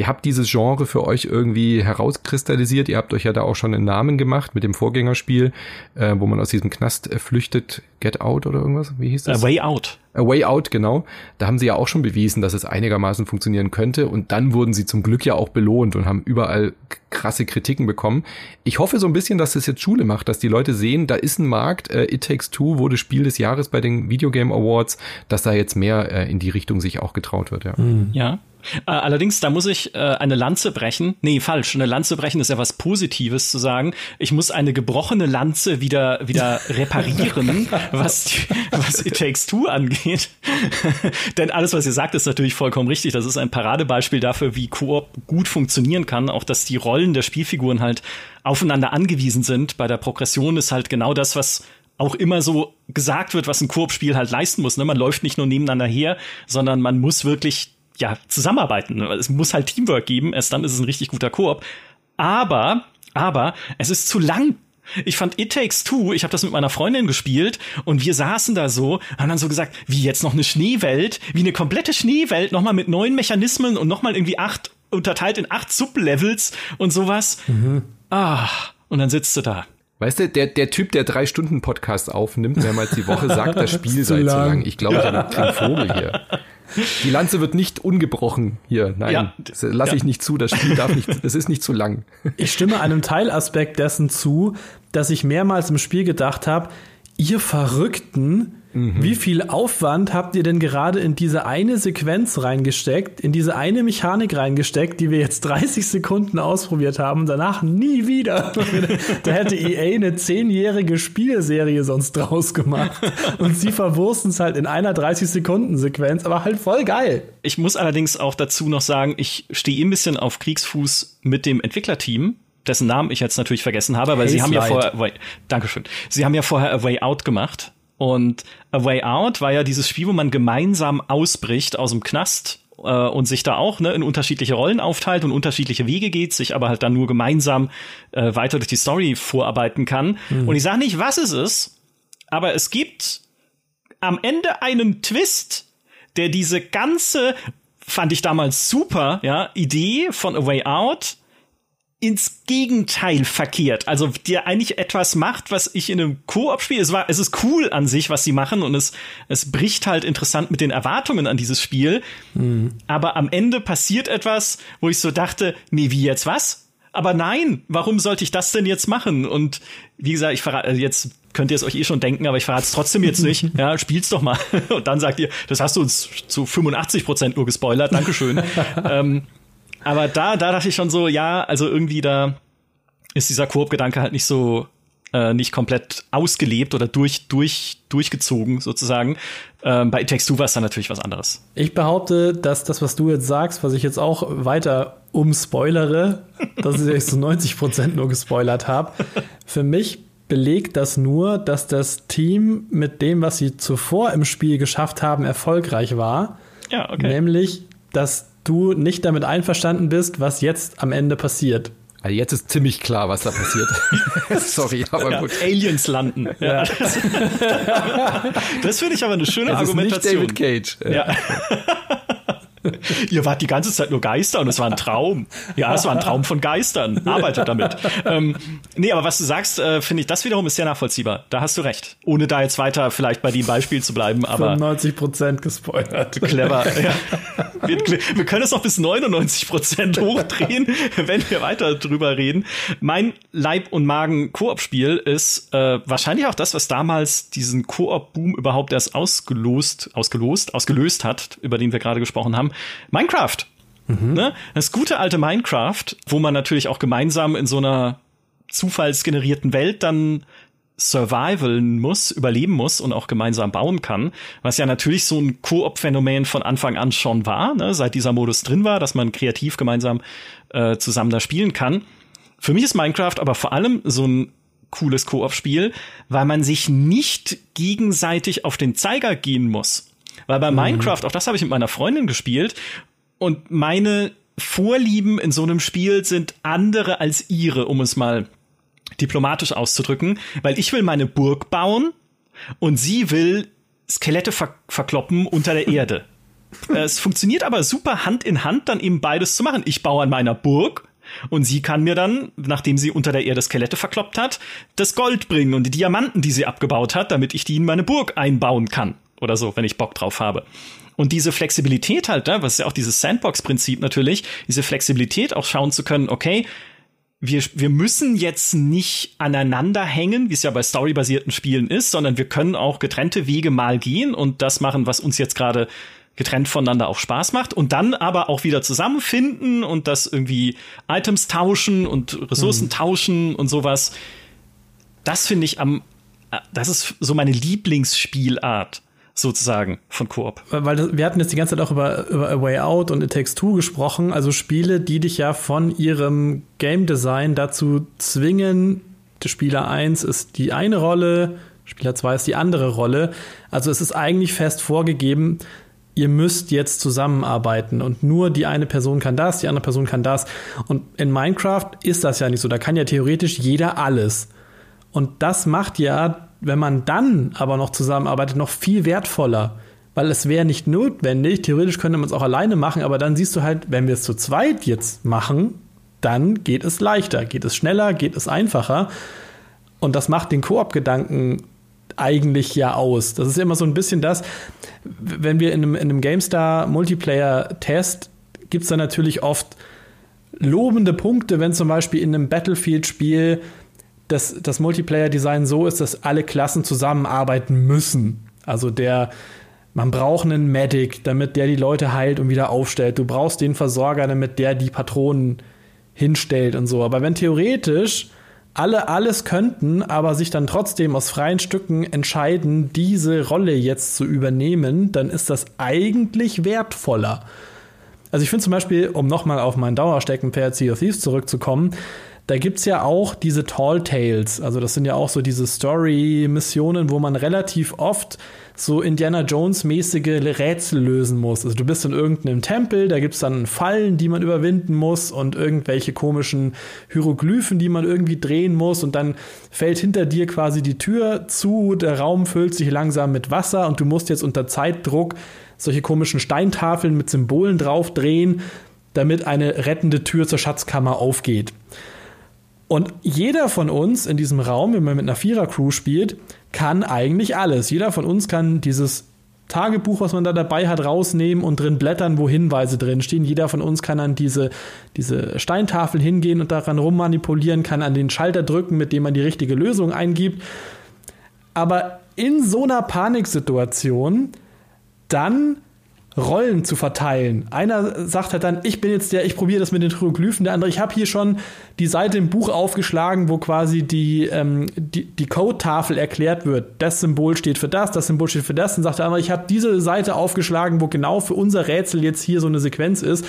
[SPEAKER 3] Ihr habt dieses Genre für euch irgendwie herauskristallisiert. Ihr habt euch ja da auch schon einen Namen gemacht mit dem Vorgängerspiel, äh, wo man aus diesem Knast äh, flüchtet. Get Out oder irgendwas? Wie hieß das?
[SPEAKER 1] A Way Out.
[SPEAKER 3] A Way Out, genau. Da haben sie ja auch schon bewiesen, dass es einigermaßen funktionieren könnte. Und dann wurden sie zum Glück ja auch belohnt und haben überall krasse Kritiken bekommen. Ich hoffe so ein bisschen, dass das jetzt Schule macht, dass die Leute sehen, da ist ein Markt. Äh, It Takes Two wurde Spiel des Jahres bei den Videogame Awards, dass da jetzt mehr äh, in die Richtung sich auch getraut wird. Ja.
[SPEAKER 1] Ja, äh, allerdings, da muss ich äh, eine Lanze brechen. Nee, falsch. Eine Lanze brechen ist ja was Positives zu sagen. Ich muss eine gebrochene Lanze wieder, wieder reparieren, was, die, was It Takes Two angeht. Denn alles, was ihr sagt, ist natürlich vollkommen richtig. Das ist ein Paradebeispiel dafür, wie Koop gut funktionieren kann. Auch, dass die Rollen der Spielfiguren halt aufeinander angewiesen sind. Bei der Progression ist halt genau das, was auch immer so gesagt wird, was ein Koop-Spiel halt leisten muss. Ne? Man läuft nicht nur nebeneinander her, sondern man muss wirklich ja, zusammenarbeiten. Es muss halt Teamwork geben, erst dann ist es ein richtig guter Koop. Aber, aber, es ist zu lang. Ich fand It Takes Two, ich habe das mit meiner Freundin gespielt und wir saßen da so, haben dann so gesagt, wie jetzt noch eine Schneewelt, wie eine komplette Schneewelt, nochmal mit neuen Mechanismen und nochmal irgendwie acht, unterteilt in acht Sublevels und sowas. Mhm. Ah, und dann sitzt du da.
[SPEAKER 3] Weißt du, der, der Typ, der drei Stunden Podcast aufnimmt, mehrmals die Woche, sagt, das Spiel sei zu lang. Ich glaube, ich habe einen Vogel hier. Die Lanze wird nicht ungebrochen hier. Nein, ja, das lasse ja. ich nicht zu. Das Spiel darf nicht, das ist nicht zu lang.
[SPEAKER 2] Ich stimme einem Teilaspekt dessen zu, dass ich mehrmals im Spiel gedacht habe, ihr Verrückten, Mhm. Wie viel Aufwand habt ihr denn gerade in diese eine Sequenz reingesteckt, in diese eine Mechanik reingesteckt, die wir jetzt 30 Sekunden ausprobiert haben danach nie wieder? da hätte EA eine zehnjährige Spielserie sonst draus gemacht. Und sie verwursten es halt in einer 30-Sekunden-Sequenz, aber halt voll geil.
[SPEAKER 1] Ich muss allerdings auch dazu noch sagen, ich stehe ein bisschen auf Kriegsfuß mit dem Entwicklerteam, dessen Namen ich jetzt natürlich vergessen habe, weil Haze sie haben ja vorher, Dankeschön, sie haben ja vorher A Way Out gemacht und A Way Out war ja dieses Spiel, wo man gemeinsam ausbricht aus dem Knast äh, und sich da auch ne, in unterschiedliche Rollen aufteilt und unterschiedliche Wege geht, sich aber halt dann nur gemeinsam äh, weiter durch die Story vorarbeiten kann. Mhm. Und ich sage nicht, was es ist, aber es gibt am Ende einen Twist, der diese ganze, fand ich damals super, ja, Idee von A Way Out ins Gegenteil verkehrt. Also dir eigentlich etwas macht, was ich in einem Koop-Spiel, es war, es ist cool an sich, was sie machen und es, es bricht halt interessant mit den Erwartungen an dieses Spiel. Mhm. Aber am Ende passiert etwas, wo ich so dachte, nee, wie jetzt was? Aber nein, warum sollte ich das denn jetzt machen? Und wie gesagt, ich verrate, also jetzt könnt ihr es euch eh schon denken, aber ich verrate es trotzdem jetzt nicht. Ja, spiel's doch mal. Und dann sagt ihr, das hast du uns zu 85 Prozent nur gespoilert. Dankeschön. ähm, aber da, da dachte ich schon so, ja, also irgendwie da ist dieser Koop-Gedanke halt nicht so äh, nicht komplett ausgelebt oder durch, durch, durchgezogen sozusagen. Ähm, bei Text 2 war es dann natürlich was anderes.
[SPEAKER 2] Ich behaupte, dass das, was du jetzt sagst, was ich jetzt auch weiter umspoilere, dass ich zu 90 Prozent nur gespoilert habe, für mich belegt das nur, dass das Team mit dem, was sie zuvor im Spiel geschafft haben, erfolgreich war.
[SPEAKER 1] Ja, okay.
[SPEAKER 2] Nämlich, dass du nicht damit einverstanden bist, was jetzt am Ende passiert.
[SPEAKER 3] Also jetzt ist ziemlich klar, was da passiert. Sorry, aber
[SPEAKER 1] ja,
[SPEAKER 3] gut.
[SPEAKER 1] Aliens landen. Ja. Das finde ich aber eine schöne es Argumentation.
[SPEAKER 3] Ist nicht David Cage.
[SPEAKER 1] Ja. Ihr wart die ganze Zeit nur Geister und es war ein Traum. Ja, es war ein Traum von Geistern. Arbeitet damit. ähm, nee, aber was du sagst, äh, finde ich, das wiederum ist sehr nachvollziehbar. Da hast du recht. Ohne da jetzt weiter vielleicht bei dem Beispiel zu bleiben, aber.
[SPEAKER 2] 95 Prozent gespoilert.
[SPEAKER 1] Clever, ja. Wir, wir, können es noch bis 99 Prozent hochdrehen, wenn wir weiter drüber reden. Mein Leib- und Magen-Koop-Spiel ist äh, wahrscheinlich auch das, was damals diesen Koop-Boom überhaupt erst ausgelost, ausgelost, ausgelöst hat, über den wir gerade gesprochen haben. Minecraft. Mhm. Ne? Das gute alte Minecraft, wo man natürlich auch gemeinsam in so einer zufallsgenerierten Welt dann survivalen muss, überleben muss und auch gemeinsam bauen kann, was ja natürlich so ein Koop-Phänomen von Anfang an schon war, ne? seit dieser Modus drin war, dass man kreativ gemeinsam äh, zusammen da spielen kann. Für mich ist Minecraft aber vor allem so ein cooles Koop-Spiel, weil man sich nicht gegenseitig auf den Zeiger gehen muss. Weil bei mhm. Minecraft, auch das habe ich mit meiner Freundin gespielt, und meine Vorlieben in so einem Spiel sind andere als ihre, um es mal diplomatisch auszudrücken, weil ich will meine Burg bauen und sie will Skelette ver verkloppen unter der Erde. es funktioniert aber super Hand in Hand, dann eben beides zu machen. Ich baue an meiner Burg und sie kann mir dann, nachdem sie unter der Erde Skelette verkloppt hat, das Gold bringen und die Diamanten, die sie abgebaut hat, damit ich die in meine Burg einbauen kann. Oder so, wenn ich Bock drauf habe. Und diese Flexibilität halt, ne, was ist ja auch dieses Sandbox-Prinzip natürlich, diese Flexibilität auch schauen zu können, okay, wir, wir müssen jetzt nicht aneinander hängen, wie es ja bei storybasierten Spielen ist, sondern wir können auch getrennte Wege mal gehen und das machen, was uns jetzt gerade getrennt voneinander auch Spaß macht und dann aber auch wieder zusammenfinden und das irgendwie Items tauschen und Ressourcen mhm. tauschen und sowas. Das finde ich am, das ist so meine Lieblingsspielart sozusagen von Koop.
[SPEAKER 2] Weil wir hatten jetzt die ganze Zeit auch über, über A Way Out und It Takes Two gesprochen, also Spiele, die dich ja von ihrem Game Design dazu zwingen, Spieler 1 ist die eine Rolle, Spieler 2 ist die andere Rolle. Also es ist eigentlich fest vorgegeben, ihr müsst jetzt zusammenarbeiten und nur die eine Person kann das, die andere Person kann das. Und in Minecraft ist das ja nicht so. Da kann ja theoretisch jeder alles. Und das macht ja wenn man dann aber noch zusammenarbeitet, noch viel wertvoller. Weil es wäre nicht notwendig, theoretisch könnte man es auch alleine machen, aber dann siehst du halt, wenn wir es zu zweit jetzt machen, dann geht es leichter, geht es schneller, geht es einfacher. Und das macht den Koop-Gedanken eigentlich ja aus. Das ist immer so ein bisschen das, wenn wir in einem, in einem GameStar Multiplayer-Test gibt es dann natürlich oft lobende Punkte, wenn zum Beispiel in einem Battlefield-Spiel dass das Multiplayer-Design so ist, dass alle Klassen zusammenarbeiten müssen. Also der, man braucht einen Medic, damit der die Leute heilt und wieder aufstellt. Du brauchst den Versorger, damit der die Patronen hinstellt und so. Aber wenn theoretisch alle alles könnten, aber sich dann trotzdem aus freien Stücken entscheiden, diese Rolle jetzt zu übernehmen, dann ist das eigentlich wertvoller. Also ich finde zum Beispiel, um nochmal auf mein Dauersteckenpferd Sea of Thieves zurückzukommen, da gibt es ja auch diese Tall Tales. Also das sind ja auch so diese Story-Missionen, wo man relativ oft so Indiana Jones-mäßige Rätsel lösen muss. Also du bist in irgendeinem Tempel, da gibt es dann Fallen, die man überwinden muss und irgendwelche komischen Hieroglyphen, die man irgendwie drehen muss und dann fällt hinter dir quasi die Tür zu, der Raum füllt sich langsam mit Wasser und du musst jetzt unter Zeitdruck solche komischen Steintafeln mit Symbolen drauf drehen, damit eine rettende Tür zur Schatzkammer aufgeht. Und jeder von uns in diesem Raum, wenn man mit einer Vierer-Crew spielt, kann eigentlich alles. Jeder von uns kann dieses Tagebuch, was man da dabei hat, rausnehmen und drin blättern, wo Hinweise drin stehen. Jeder von uns kann an diese, diese Steintafel hingehen und daran rummanipulieren, kann an den Schalter drücken, mit dem man die richtige Lösung eingibt. Aber in so einer Paniksituation dann Rollen zu verteilen. Einer sagt halt dann, ich bin jetzt der, ich probiere das mit den Hieroglyphen. Der andere, ich habe hier schon die Seite im Buch aufgeschlagen, wo quasi die, ähm, die, die Code-Tafel erklärt wird. Das Symbol steht für das, das Symbol steht für das. Dann sagt der andere, ich habe diese Seite aufgeschlagen, wo genau für unser Rätsel jetzt hier so eine Sequenz ist.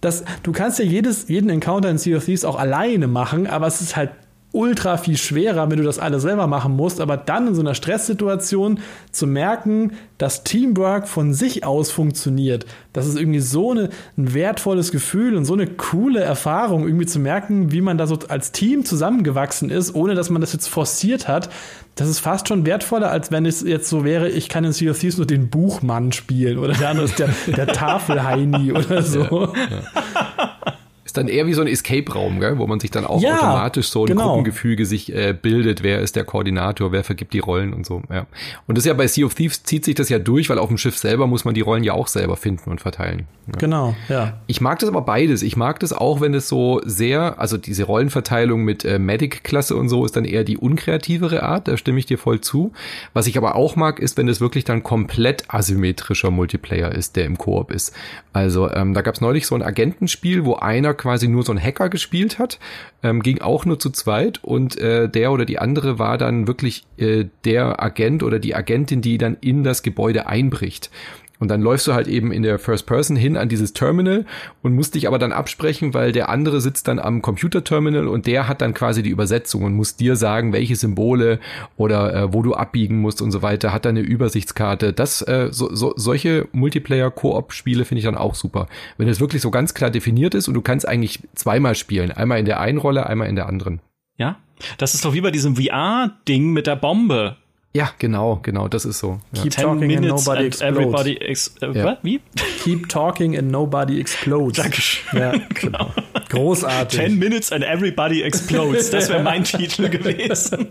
[SPEAKER 2] Das, du kannst ja jedes, jeden Encounter in Sea of Thieves auch alleine machen, aber es ist halt ultra viel schwerer, wenn du das alles selber machen musst, aber dann in so einer Stresssituation zu merken, dass Teamwork von sich aus funktioniert. Das ist irgendwie so eine, ein wertvolles Gefühl und so eine coole Erfahrung, irgendwie zu merken, wie man da so als Team zusammengewachsen ist, ohne dass man das jetzt forciert hat. Das ist fast schon wertvoller, als wenn es jetzt so wäre, ich kann in Sea of Thieves nur den Buchmann spielen oder der andere ist der, der Tafelheini oder so. Ja, ja.
[SPEAKER 3] Ist dann eher wie so ein Escape-Raum, wo man sich dann auch ja, automatisch so ein genau. Gruppengefüge sich äh, bildet, wer ist der Koordinator, wer vergibt die Rollen und so. Ja. Und das ist ja bei Sea of Thieves zieht sich das ja durch, weil auf dem Schiff selber muss man die Rollen ja auch selber finden und verteilen.
[SPEAKER 2] Ja. Genau, ja.
[SPEAKER 3] Ich mag das aber beides. Ich mag das auch, wenn es so sehr, also diese Rollenverteilung mit äh, Medic-Klasse und so ist dann eher die unkreativere Art, da stimme ich dir voll zu. Was ich aber auch mag, ist, wenn es wirklich dann komplett asymmetrischer Multiplayer ist, der im Koop ist. Also ähm, da gab es neulich so ein Agentenspiel, wo einer quasi nur so ein Hacker gespielt hat, ähm, ging auch nur zu zweit und äh, der oder die andere war dann wirklich äh, der Agent oder die Agentin, die dann in das Gebäude einbricht. Und dann läufst du halt eben in der First Person hin an dieses Terminal und musst dich aber dann absprechen, weil der andere sitzt dann am Computerterminal und der hat dann quasi die Übersetzung und muss dir sagen, welche Symbole oder äh, wo du abbiegen musst und so weiter, hat dann eine Übersichtskarte. Das, äh, so, so, solche Multiplayer-Koop-Spiele finde ich dann auch super. Wenn es wirklich so ganz klar definiert ist und du kannst eigentlich zweimal spielen. Einmal in der einen Rolle, einmal in der anderen.
[SPEAKER 1] Ja, das ist doch wie bei diesem VR-Ding mit der Bombe.
[SPEAKER 3] Ja, genau, genau, das ist so.
[SPEAKER 2] Ja. Keep talking and nobody and everybody ex äh, ja. Wie? Keep talking and nobody explodes.
[SPEAKER 1] Dankeschön. Ja, genau. Großartig. Ten minutes and everybody explodes. Das wäre mein Titel gewesen.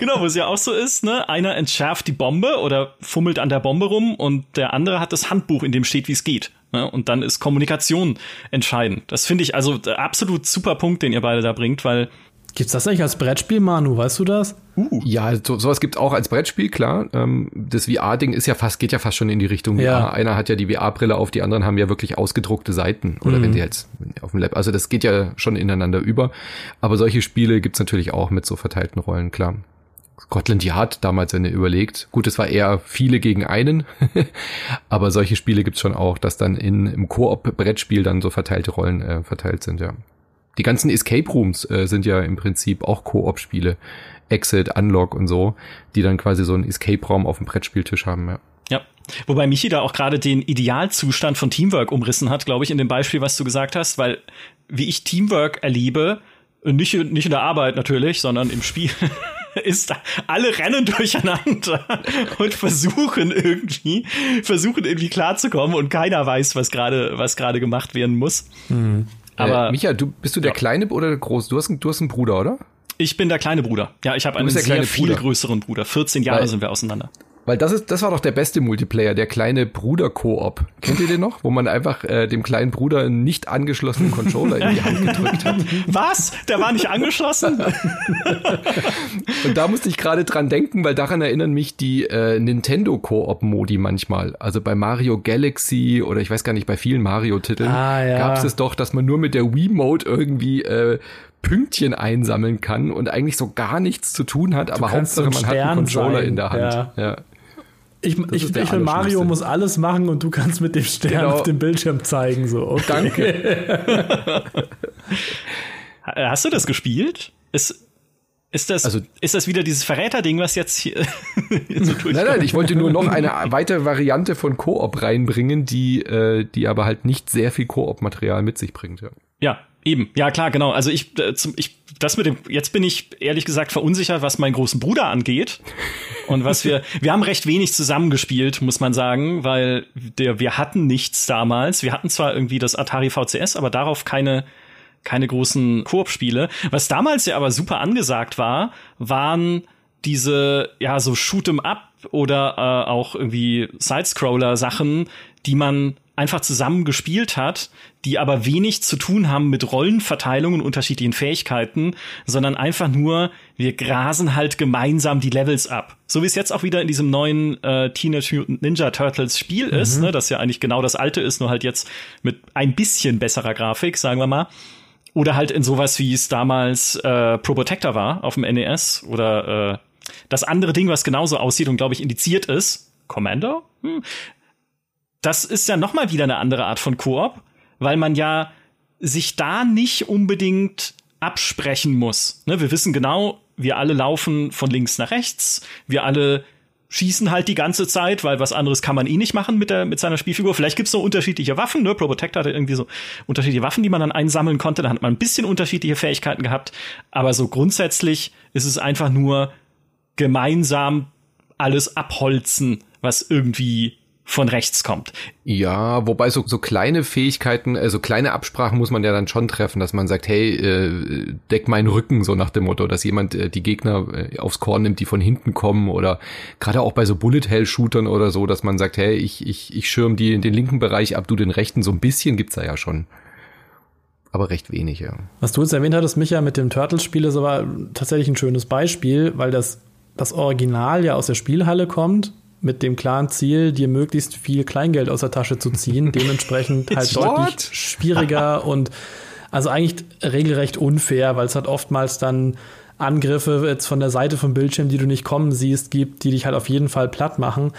[SPEAKER 1] genau, wo es ja auch so ist, ne? Einer entschärft die Bombe oder fummelt an der Bombe rum und der andere hat das Handbuch, in dem steht, wie es geht. Ne? Und dann ist Kommunikation entscheidend. Das finde ich also absolut super Punkt, den ihr beide da bringt, weil
[SPEAKER 2] Gibt's das eigentlich als Brettspiel, Manu? Weißt du das?
[SPEAKER 3] Uh. Ja, so, sowas gibt's auch als Brettspiel, klar. Ähm, das VR-Ding ist ja fast, geht ja fast schon in die Richtung ja. VR. Einer hat ja die VR-Brille auf, die anderen haben ja wirklich ausgedruckte Seiten. Oder mhm. wenn die jetzt auf dem Lab. Also das geht ja schon ineinander über. Aber solche Spiele gibt's natürlich auch mit so verteilten Rollen, klar. Scotland Yard damals eine überlegt. Gut, es war eher viele gegen einen, aber solche Spiele gibt's schon auch, dass dann in, im Koop-Brettspiel dann so verteilte Rollen äh, verteilt sind, ja. Die ganzen Escape Rooms äh, sind ja im Prinzip auch Koop-Spiele. Exit, Unlock und so, die dann quasi so einen Escape-Raum auf dem Brettspieltisch haben, ja.
[SPEAKER 1] Ja. Wobei Michi da auch gerade den Idealzustand von Teamwork umrissen hat, glaube ich, in dem Beispiel, was du gesagt hast, weil wie ich Teamwork erlebe, nicht, nicht in der Arbeit natürlich, sondern im Spiel, ist alle rennen durcheinander und versuchen irgendwie, versuchen irgendwie klarzukommen und keiner weiß, was gerade, was gerade gemacht werden muss.
[SPEAKER 3] Mhm. Aber äh, Micha, du bist du der ja. kleine oder der große? Du hast, du hast einen Bruder, oder?
[SPEAKER 1] Ich bin der kleine Bruder. Ja, ich habe einen sehr viel Bruder. größeren Bruder. 14 Jahre Weil, sind wir auseinander.
[SPEAKER 3] Weil das ist, das war doch der beste Multiplayer, der kleine Bruder-Koop. Kennt ihr den noch? Wo man einfach äh, dem kleinen Bruder einen nicht angeschlossenen Controller in die Hand gedrückt hat.
[SPEAKER 1] Was? Der war nicht angeschlossen?
[SPEAKER 3] Und da musste ich gerade dran denken, weil daran erinnern mich die äh, Nintendo Koop-Modi manchmal. Also bei Mario Galaxy oder ich weiß gar nicht, bei vielen Mario-Titeln ah, ja. gab es es doch, dass man nur mit der Wii-Mode irgendwie äh, Pünktchen einsammeln kann und eigentlich so gar nichts zu tun hat, du aber Hauptsache man hat einen Controller sein. in der Hand. Ja. ja.
[SPEAKER 2] Ich, ich, ich und Mario muss alles machen und du kannst mit dem Stern genau. auf dem Bildschirm zeigen. So, okay.
[SPEAKER 3] Danke.
[SPEAKER 1] Hast du das gespielt? Ist, ist das, also, ist das wieder dieses Verräterding, was jetzt hier
[SPEAKER 3] so Nein, nein, ich wollte nur noch eine weitere Variante von Koop reinbringen, die, äh, die aber halt nicht sehr viel Koop-Material mit sich bringt. Ja.
[SPEAKER 1] ja, Eben, ja klar, genau. Also ich, äh, zum, ich, das mit dem, jetzt bin ich ehrlich gesagt verunsichert, was meinen großen Bruder angeht und was wir, wir haben recht wenig zusammengespielt, muss man sagen, weil der, wir hatten nichts damals. Wir hatten zwar irgendwie das Atari VCS, aber darauf keine, keine großen Koop-Spiele. Was damals ja aber super angesagt war, waren diese, ja, so Shoot'em Up oder äh, auch irgendwie Sidescroller-Sachen, die man einfach zusammen gespielt hat, die aber wenig zu tun haben mit Rollenverteilung und unterschiedlichen Fähigkeiten, sondern einfach nur, wir grasen halt gemeinsam die Levels ab. So wie es jetzt auch wieder in diesem neuen äh, Teenage Mutant Ninja Turtles Spiel mhm. ist, ne, das ja eigentlich genau das alte ist, nur halt jetzt mit ein bisschen besserer Grafik, sagen wir mal. Oder halt in sowas, wie es damals äh, Pro Protector war auf dem NES oder äh, das andere Ding, was genauso aussieht und glaube ich indiziert ist, Commander? Hm das ist ja noch mal wieder eine andere Art von Koop, weil man ja sich da nicht unbedingt absprechen muss. Ne, wir wissen genau, wir alle laufen von links nach rechts, wir alle schießen halt die ganze Zeit, weil was anderes kann man eh nicht machen mit der mit seiner Spielfigur. Vielleicht gibt's noch unterschiedliche Waffen, ne? Probotector hatte irgendwie so unterschiedliche Waffen, die man dann einsammeln konnte. Da hat man ein bisschen unterschiedliche Fähigkeiten gehabt, aber so grundsätzlich ist es einfach nur gemeinsam alles abholzen, was irgendwie von rechts kommt.
[SPEAKER 3] Ja, wobei so, so kleine Fähigkeiten, also kleine Absprachen muss man ja dann schon treffen, dass man sagt, hey, äh, deck meinen Rücken, so nach dem Motto, dass jemand äh, die Gegner äh, aufs Korn nimmt, die von hinten kommen oder gerade auch bei so Bullet-Hell-Shootern oder so, dass man sagt, hey, ich, ich, ich schirm die in den linken Bereich ab, du den rechten, so ein bisschen gibt's da ja schon. Aber recht wenig, ja.
[SPEAKER 2] Was du jetzt erwähnt hattest, Micha, mit dem Turtles-Spiel ist aber tatsächlich ein schönes Beispiel, weil das, das Original ja aus der Spielhalle kommt mit dem klaren Ziel, dir möglichst viel Kleingeld aus der Tasche zu ziehen. Dementsprechend halt deutlich schwieriger und also eigentlich regelrecht unfair, weil es halt oftmals dann Angriffe jetzt von der Seite vom Bildschirm, die du nicht kommen siehst, gibt, die dich halt auf jeden Fall platt machen.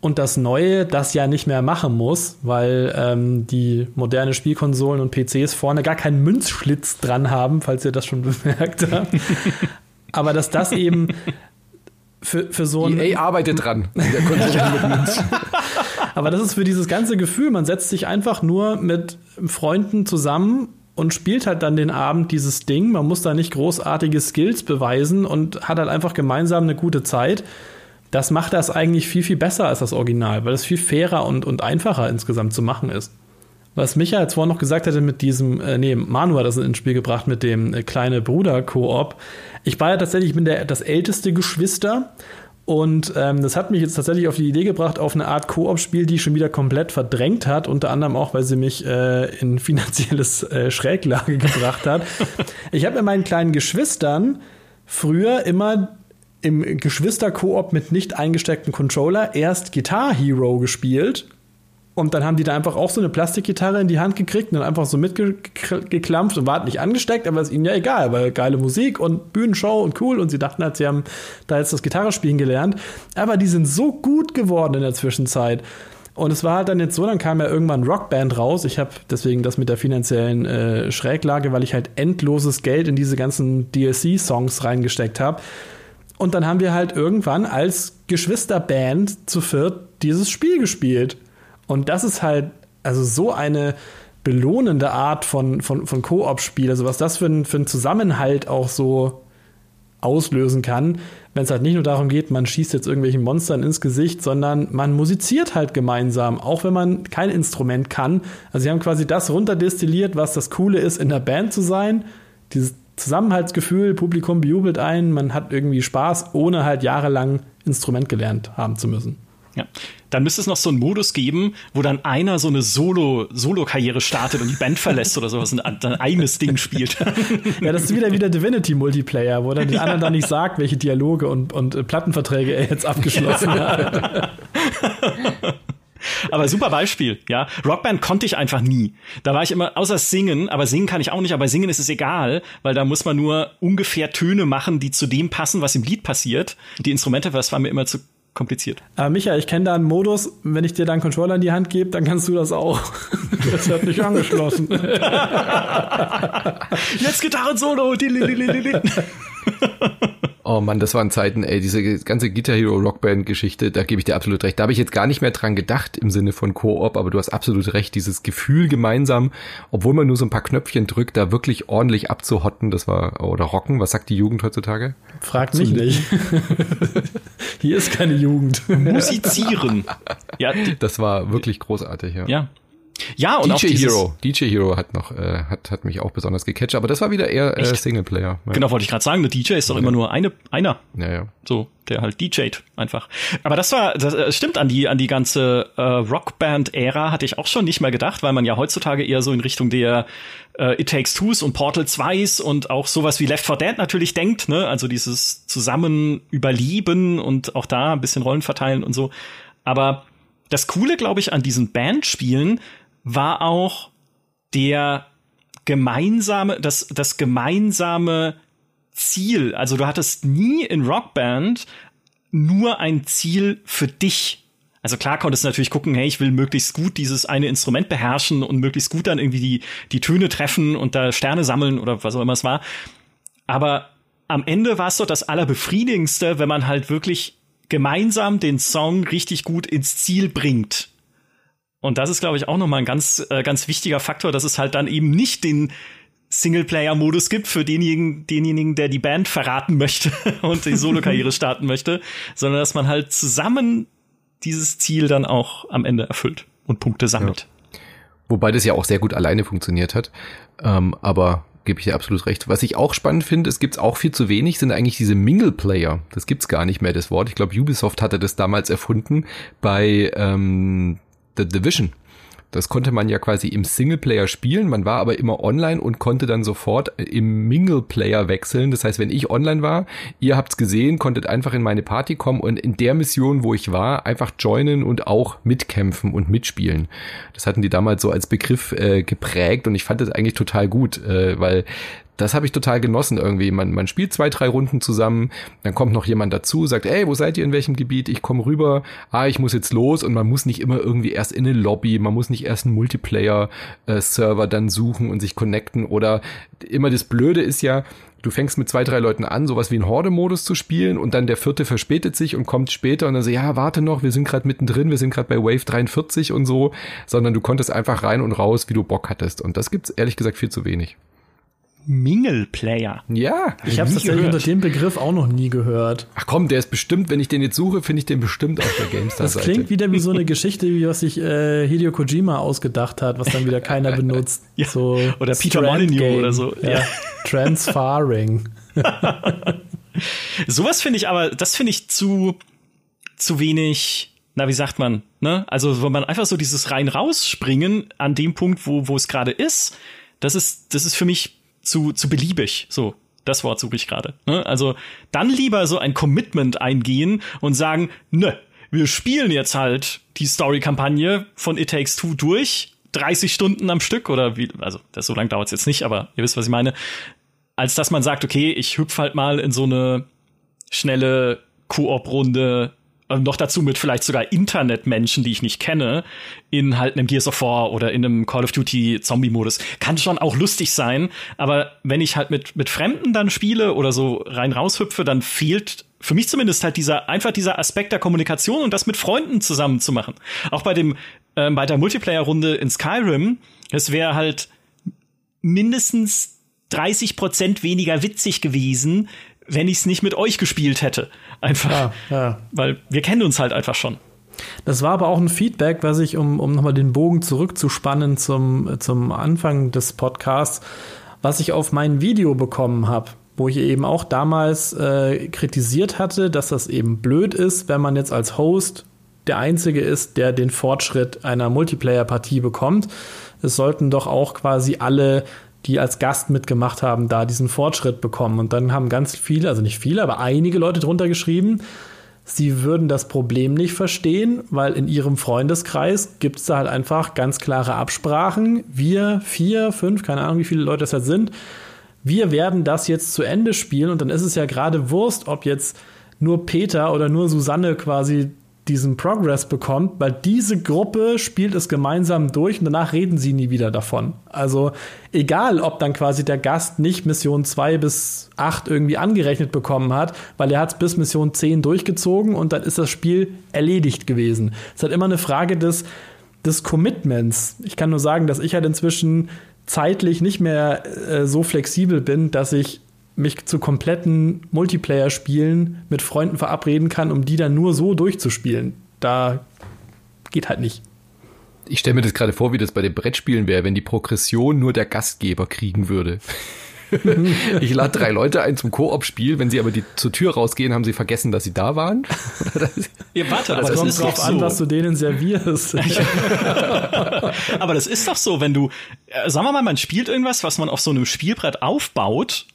[SPEAKER 2] Und das Neue, das ja nicht mehr machen muss, weil ähm, die moderne Spielkonsolen und PCs vorne gar keinen Münzschlitz dran haben, falls ihr das schon bemerkt habt. Aber dass das eben für, für so ein.
[SPEAKER 3] EA arbeitet dran.
[SPEAKER 2] Aber das ist für dieses ganze Gefühl, man setzt sich einfach nur mit Freunden zusammen und spielt halt dann den Abend dieses Ding. Man muss da nicht großartige Skills beweisen und hat halt einfach gemeinsam eine gute Zeit. Das macht das eigentlich viel, viel besser als das Original, weil es viel fairer und, und einfacher insgesamt zu machen ist. Was Micha jetzt vorhin noch gesagt hatte mit diesem, äh, nee, Manu hat das ins Spiel gebracht mit dem äh, kleine Bruder-Koop. Ich war ja tatsächlich, ich bin der, das älteste Geschwister und ähm, das hat mich jetzt tatsächlich auf die Idee gebracht, auf eine Art Koop-Spiel, die schon wieder komplett verdrängt hat, unter anderem auch, weil sie mich äh, in finanzielles äh, Schräglage gebracht hat. Ich habe mit meinen kleinen Geschwistern früher immer im Geschwister-Koop mit nicht eingesteckten Controller erst Guitar Hero gespielt und dann haben die da einfach auch so eine Plastikgitarre in die Hand gekriegt und einfach so mitgeklampft und war nicht angesteckt, aber ist ihnen ja egal, weil geile Musik und Bühnenshow und cool und sie dachten halt, sie haben da jetzt das Gitarrespielen gelernt. Aber die sind so gut geworden in der Zwischenzeit. Und es war halt dann jetzt so, dann kam ja irgendwann Rockband raus. Ich habe deswegen das mit der finanziellen äh, Schräglage, weil ich halt endloses Geld in diese ganzen DLC-Songs reingesteckt habe. Und dann haben wir halt irgendwann als Geschwisterband zu viert dieses Spiel gespielt. Und das ist halt also so eine belohnende Art von, von, von Koop-Spiel. Also was das für ein, für ein Zusammenhalt auch so auslösen kann, wenn es halt nicht nur darum geht, man schießt jetzt irgendwelchen Monstern ins Gesicht, sondern man musiziert halt gemeinsam, auch wenn man kein Instrument kann. Also sie haben quasi das runterdestilliert, was das Coole ist, in der Band zu sein. Dieses Zusammenhaltsgefühl, Publikum bejubelt ein, man hat irgendwie Spaß, ohne halt jahrelang Instrument gelernt haben zu müssen.
[SPEAKER 1] Ja. Dann müsste es noch so einen Modus geben, wo dann einer so eine Solo, Solo-Karriere startet und die Band verlässt oder sowas und ein, ein eigenes Ding spielt.
[SPEAKER 2] ja, das ist wieder wieder Divinity Multiplayer, wo dann die anderen dann nicht sagt, welche Dialoge und, und äh, Plattenverträge er jetzt abgeschlossen hat.
[SPEAKER 1] Aber super Beispiel, ja. Rockband konnte ich einfach nie. Da war ich immer, außer singen, aber singen kann ich auch nicht, aber singen ist es egal, weil da muss man nur ungefähr Töne machen, die zu dem passen, was im Lied passiert. Die Instrumente, das war mir immer zu kompliziert.
[SPEAKER 2] Aber Micha, ich kenne da einen Modus, wenn ich dir deinen Controller in die Hand gebe, dann kannst du das auch. Das hat nicht angeschlossen.
[SPEAKER 1] Jetzt Gitarren-Solo.
[SPEAKER 3] Oh Mann, das waren Zeiten, ey, diese ganze Guitar Hero Rockband Geschichte, da gebe ich dir absolut recht. Da habe ich jetzt gar nicht mehr dran gedacht im Sinne von Koop, aber du hast absolut recht, dieses Gefühl gemeinsam, obwohl man nur so ein paar Knöpfchen drückt, da wirklich ordentlich abzuhotten, das war oder rocken, was sagt die Jugend heutzutage?
[SPEAKER 2] Fragt mich nicht. Hier ist keine Jugend.
[SPEAKER 1] Musizieren.
[SPEAKER 3] Ja, das war wirklich großartig, ja.
[SPEAKER 1] Ja, ja, und
[SPEAKER 3] DJ Hero. DJ Hero hat noch, äh, hat, hat mich auch besonders gecatcht, aber das war wieder eher äh, Singleplayer.
[SPEAKER 1] Ja. Genau, wollte ich gerade sagen, der DJ ist doch ja. immer nur eine, einer.
[SPEAKER 3] Ja, ja.
[SPEAKER 1] So, der halt DJt einfach. Aber das war, das äh, stimmt an die, an die ganze äh, Rockband-Ära hatte ich auch schon nicht mehr gedacht, weil man ja heutzutage eher so in Richtung der äh, It Takes Twos und Portal 2s und auch sowas wie Left 4 Dead natürlich denkt, ne? Also dieses zusammen überleben und auch da ein bisschen Rollen verteilen und so. Aber das Coole, glaube ich, an diesen Bandspielen war auch der gemeinsame, das, das gemeinsame Ziel. Also du hattest nie in Rockband nur ein Ziel für dich. Also klar konntest du natürlich gucken, hey, ich will möglichst gut dieses eine Instrument beherrschen und möglichst gut dann irgendwie die, die Töne treffen und da Sterne sammeln oder was auch immer es war. Aber am Ende war es doch das Allerbefriedigendste, wenn man halt wirklich gemeinsam den Song richtig gut ins Ziel bringt. Und das ist, glaube ich, auch nochmal ein ganz, äh, ganz wichtiger Faktor, dass es halt dann eben nicht den Singleplayer-Modus gibt für denjenigen, denjenigen, der die Band verraten möchte und die Solo-Karriere starten möchte, sondern dass man halt zusammen dieses Ziel dann auch am Ende erfüllt und Punkte sammelt.
[SPEAKER 3] Ja. Wobei das ja auch sehr gut alleine funktioniert hat. Ähm, aber gebe ich dir absolut recht. Was ich auch spannend finde, es gibt auch viel zu wenig, sind eigentlich diese Mingle-Player. Das gibt's gar nicht mehr, das Wort. Ich glaube, Ubisoft hatte das damals erfunden bei ähm, The Division. Das konnte man ja quasi im Singleplayer spielen, man war aber immer online und konnte dann sofort im Mingleplayer wechseln. Das heißt, wenn ich online war, ihr habt's gesehen, konntet einfach in meine Party kommen und in der Mission, wo ich war, einfach joinen und auch mitkämpfen und mitspielen. Das hatten die damals so als Begriff äh, geprägt und ich fand das eigentlich total gut, äh, weil das habe ich total genossen irgendwie. Man, man spielt zwei, drei Runden zusammen, dann kommt noch jemand dazu, sagt, ey, wo seid ihr in welchem Gebiet? Ich komme rüber, ah, ich muss jetzt los und man muss nicht immer irgendwie erst in eine Lobby, man muss nicht erst einen Multiplayer-Server dann suchen und sich connecten oder immer das Blöde ist ja, du fängst mit zwei, drei Leuten an, sowas wie einen Horde-Modus zu spielen und dann der vierte verspätet sich und kommt später und dann so, ja, warte noch, wir sind gerade mittendrin, wir sind gerade bei Wave 43 und so, sondern du konntest einfach rein und raus, wie du Bock hattest. Und das gibt's ehrlich gesagt viel zu wenig.
[SPEAKER 1] Mingle-Player.
[SPEAKER 2] Ja, ich habe tatsächlich unter dem Begriff auch noch nie gehört.
[SPEAKER 3] Ach komm, der ist bestimmt, wenn ich den jetzt suche, finde ich den bestimmt auf der GameStar-Seite.
[SPEAKER 2] Das klingt wieder wie so eine Geschichte, wie was sich äh, Hideo Kojima ausgedacht hat, was dann wieder keiner benutzt.
[SPEAKER 1] ja. so oder Peter Molyneux oder so.
[SPEAKER 2] Ja. ja. Transfaring.
[SPEAKER 1] Sowas finde ich aber, das finde ich zu, zu wenig, na, wie sagt man, ne? Also, wo man einfach so dieses rein rausspringen an dem Punkt, wo, wo es gerade ist, das ist, das ist für mich zu, zu beliebig. So, das Wort suche ich gerade. Ne? Also dann lieber so ein Commitment eingehen und sagen, ne, wir spielen jetzt halt die Story-Kampagne von It Takes Two durch, 30 Stunden am Stück oder wie, also das so lange dauert es jetzt nicht, aber ihr wisst, was ich meine. Als dass man sagt, okay, ich hüpf halt mal in so eine schnelle Koop-Runde ähm, noch dazu mit vielleicht sogar Internetmenschen, die ich nicht kenne, in halt einem Gears of War oder in einem Call of Duty Zombie-Modus. Kann schon auch lustig sein, aber wenn ich halt mit, mit Fremden dann spiele oder so rein raushüpfe, dann fehlt für mich zumindest halt dieser, einfach dieser Aspekt der Kommunikation und das mit Freunden zusammen zu machen. Auch bei dem, äh, bei der Multiplayer-Runde in Skyrim, es wäre halt mindestens 30 Prozent weniger witzig gewesen, wenn ich es nicht mit euch gespielt hätte. Einfach. Ja, ja. Weil wir kennen uns halt einfach schon.
[SPEAKER 2] Das war aber auch ein Feedback, was ich, um, um nochmal den Bogen zurückzuspannen zum, zum Anfang des Podcasts, was ich auf mein Video bekommen habe, wo ich eben auch damals äh, kritisiert hatte, dass das eben blöd ist, wenn man jetzt als Host der Einzige ist, der den Fortschritt einer Multiplayer-Partie bekommt. Es sollten doch auch quasi alle die als Gast mitgemacht haben, da diesen Fortschritt bekommen. Und dann haben ganz viele, also nicht viele, aber einige Leute drunter geschrieben, sie würden das Problem nicht verstehen, weil in ihrem Freundeskreis gibt es da halt einfach ganz klare Absprachen. Wir, vier, fünf, keine Ahnung, wie viele Leute das halt sind, wir werden das jetzt zu Ende spielen und dann ist es ja gerade Wurst, ob jetzt nur Peter oder nur Susanne quasi diesen Progress bekommt, weil diese Gruppe spielt es gemeinsam durch und danach reden sie nie wieder davon. Also egal, ob dann quasi der Gast nicht Mission 2 bis 8 irgendwie angerechnet bekommen hat, weil er hat es bis Mission 10 durchgezogen und dann ist das Spiel erledigt gewesen. Es ist halt immer eine Frage des, des Commitments. Ich kann nur sagen, dass ich halt inzwischen zeitlich nicht mehr äh, so flexibel bin, dass ich mich zu kompletten Multiplayer-Spielen mit Freunden verabreden kann, um die dann nur so durchzuspielen. Da geht halt nicht.
[SPEAKER 3] Ich stelle mir das gerade vor, wie das bei den Brettspielen wäre, wenn die Progression nur der Gastgeber kriegen würde. ich lade drei Leute ein zum Koop-Spiel, wenn sie aber die zur Tür rausgehen, haben sie vergessen, dass sie da waren.
[SPEAKER 2] ja, warte, aber das kommt drauf so. an, was du denen servierst.
[SPEAKER 1] aber das ist doch so, wenn du, äh, sagen wir mal, man spielt irgendwas, was man auf so einem Spielbrett aufbaut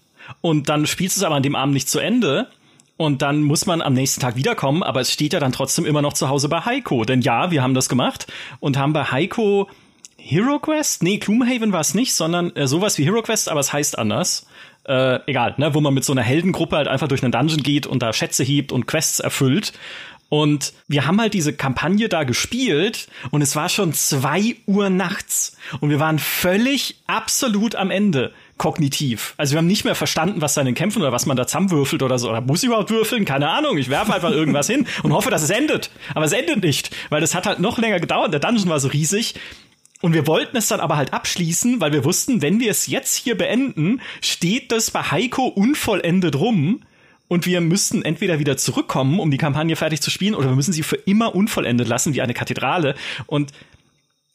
[SPEAKER 1] und dann spielst du es aber an dem Abend nicht zu Ende. Und dann muss man am nächsten Tag wiederkommen, aber es steht ja dann trotzdem immer noch zu Hause bei Heiko. Denn ja, wir haben das gemacht und haben bei Heiko Hero Quest? Nee, Gloomhaven war es nicht, sondern äh, sowas wie Hero Quest, aber es heißt anders. Äh, egal, ne, wo man mit so einer Heldengruppe halt einfach durch einen Dungeon geht und da Schätze hebt und Quests erfüllt. Und wir haben halt diese Kampagne da gespielt und es war schon zwei Uhr nachts und wir waren völlig absolut am Ende kognitiv. Also wir haben nicht mehr verstanden, was da in den Kämpfen oder was man da zusammenwürfelt oder so. Oder muss ich überhaupt würfeln? Keine Ahnung. Ich werfe einfach irgendwas hin und hoffe, dass es endet. Aber es endet nicht, weil das hat halt noch länger gedauert. Der Dungeon war so riesig. Und wir wollten es dann aber halt abschließen, weil wir wussten, wenn wir es jetzt hier beenden, steht das bei Heiko unvollendet rum und wir müssten entweder wieder zurückkommen, um die Kampagne fertig zu spielen, oder wir müssen sie für immer unvollendet lassen, wie eine Kathedrale. Und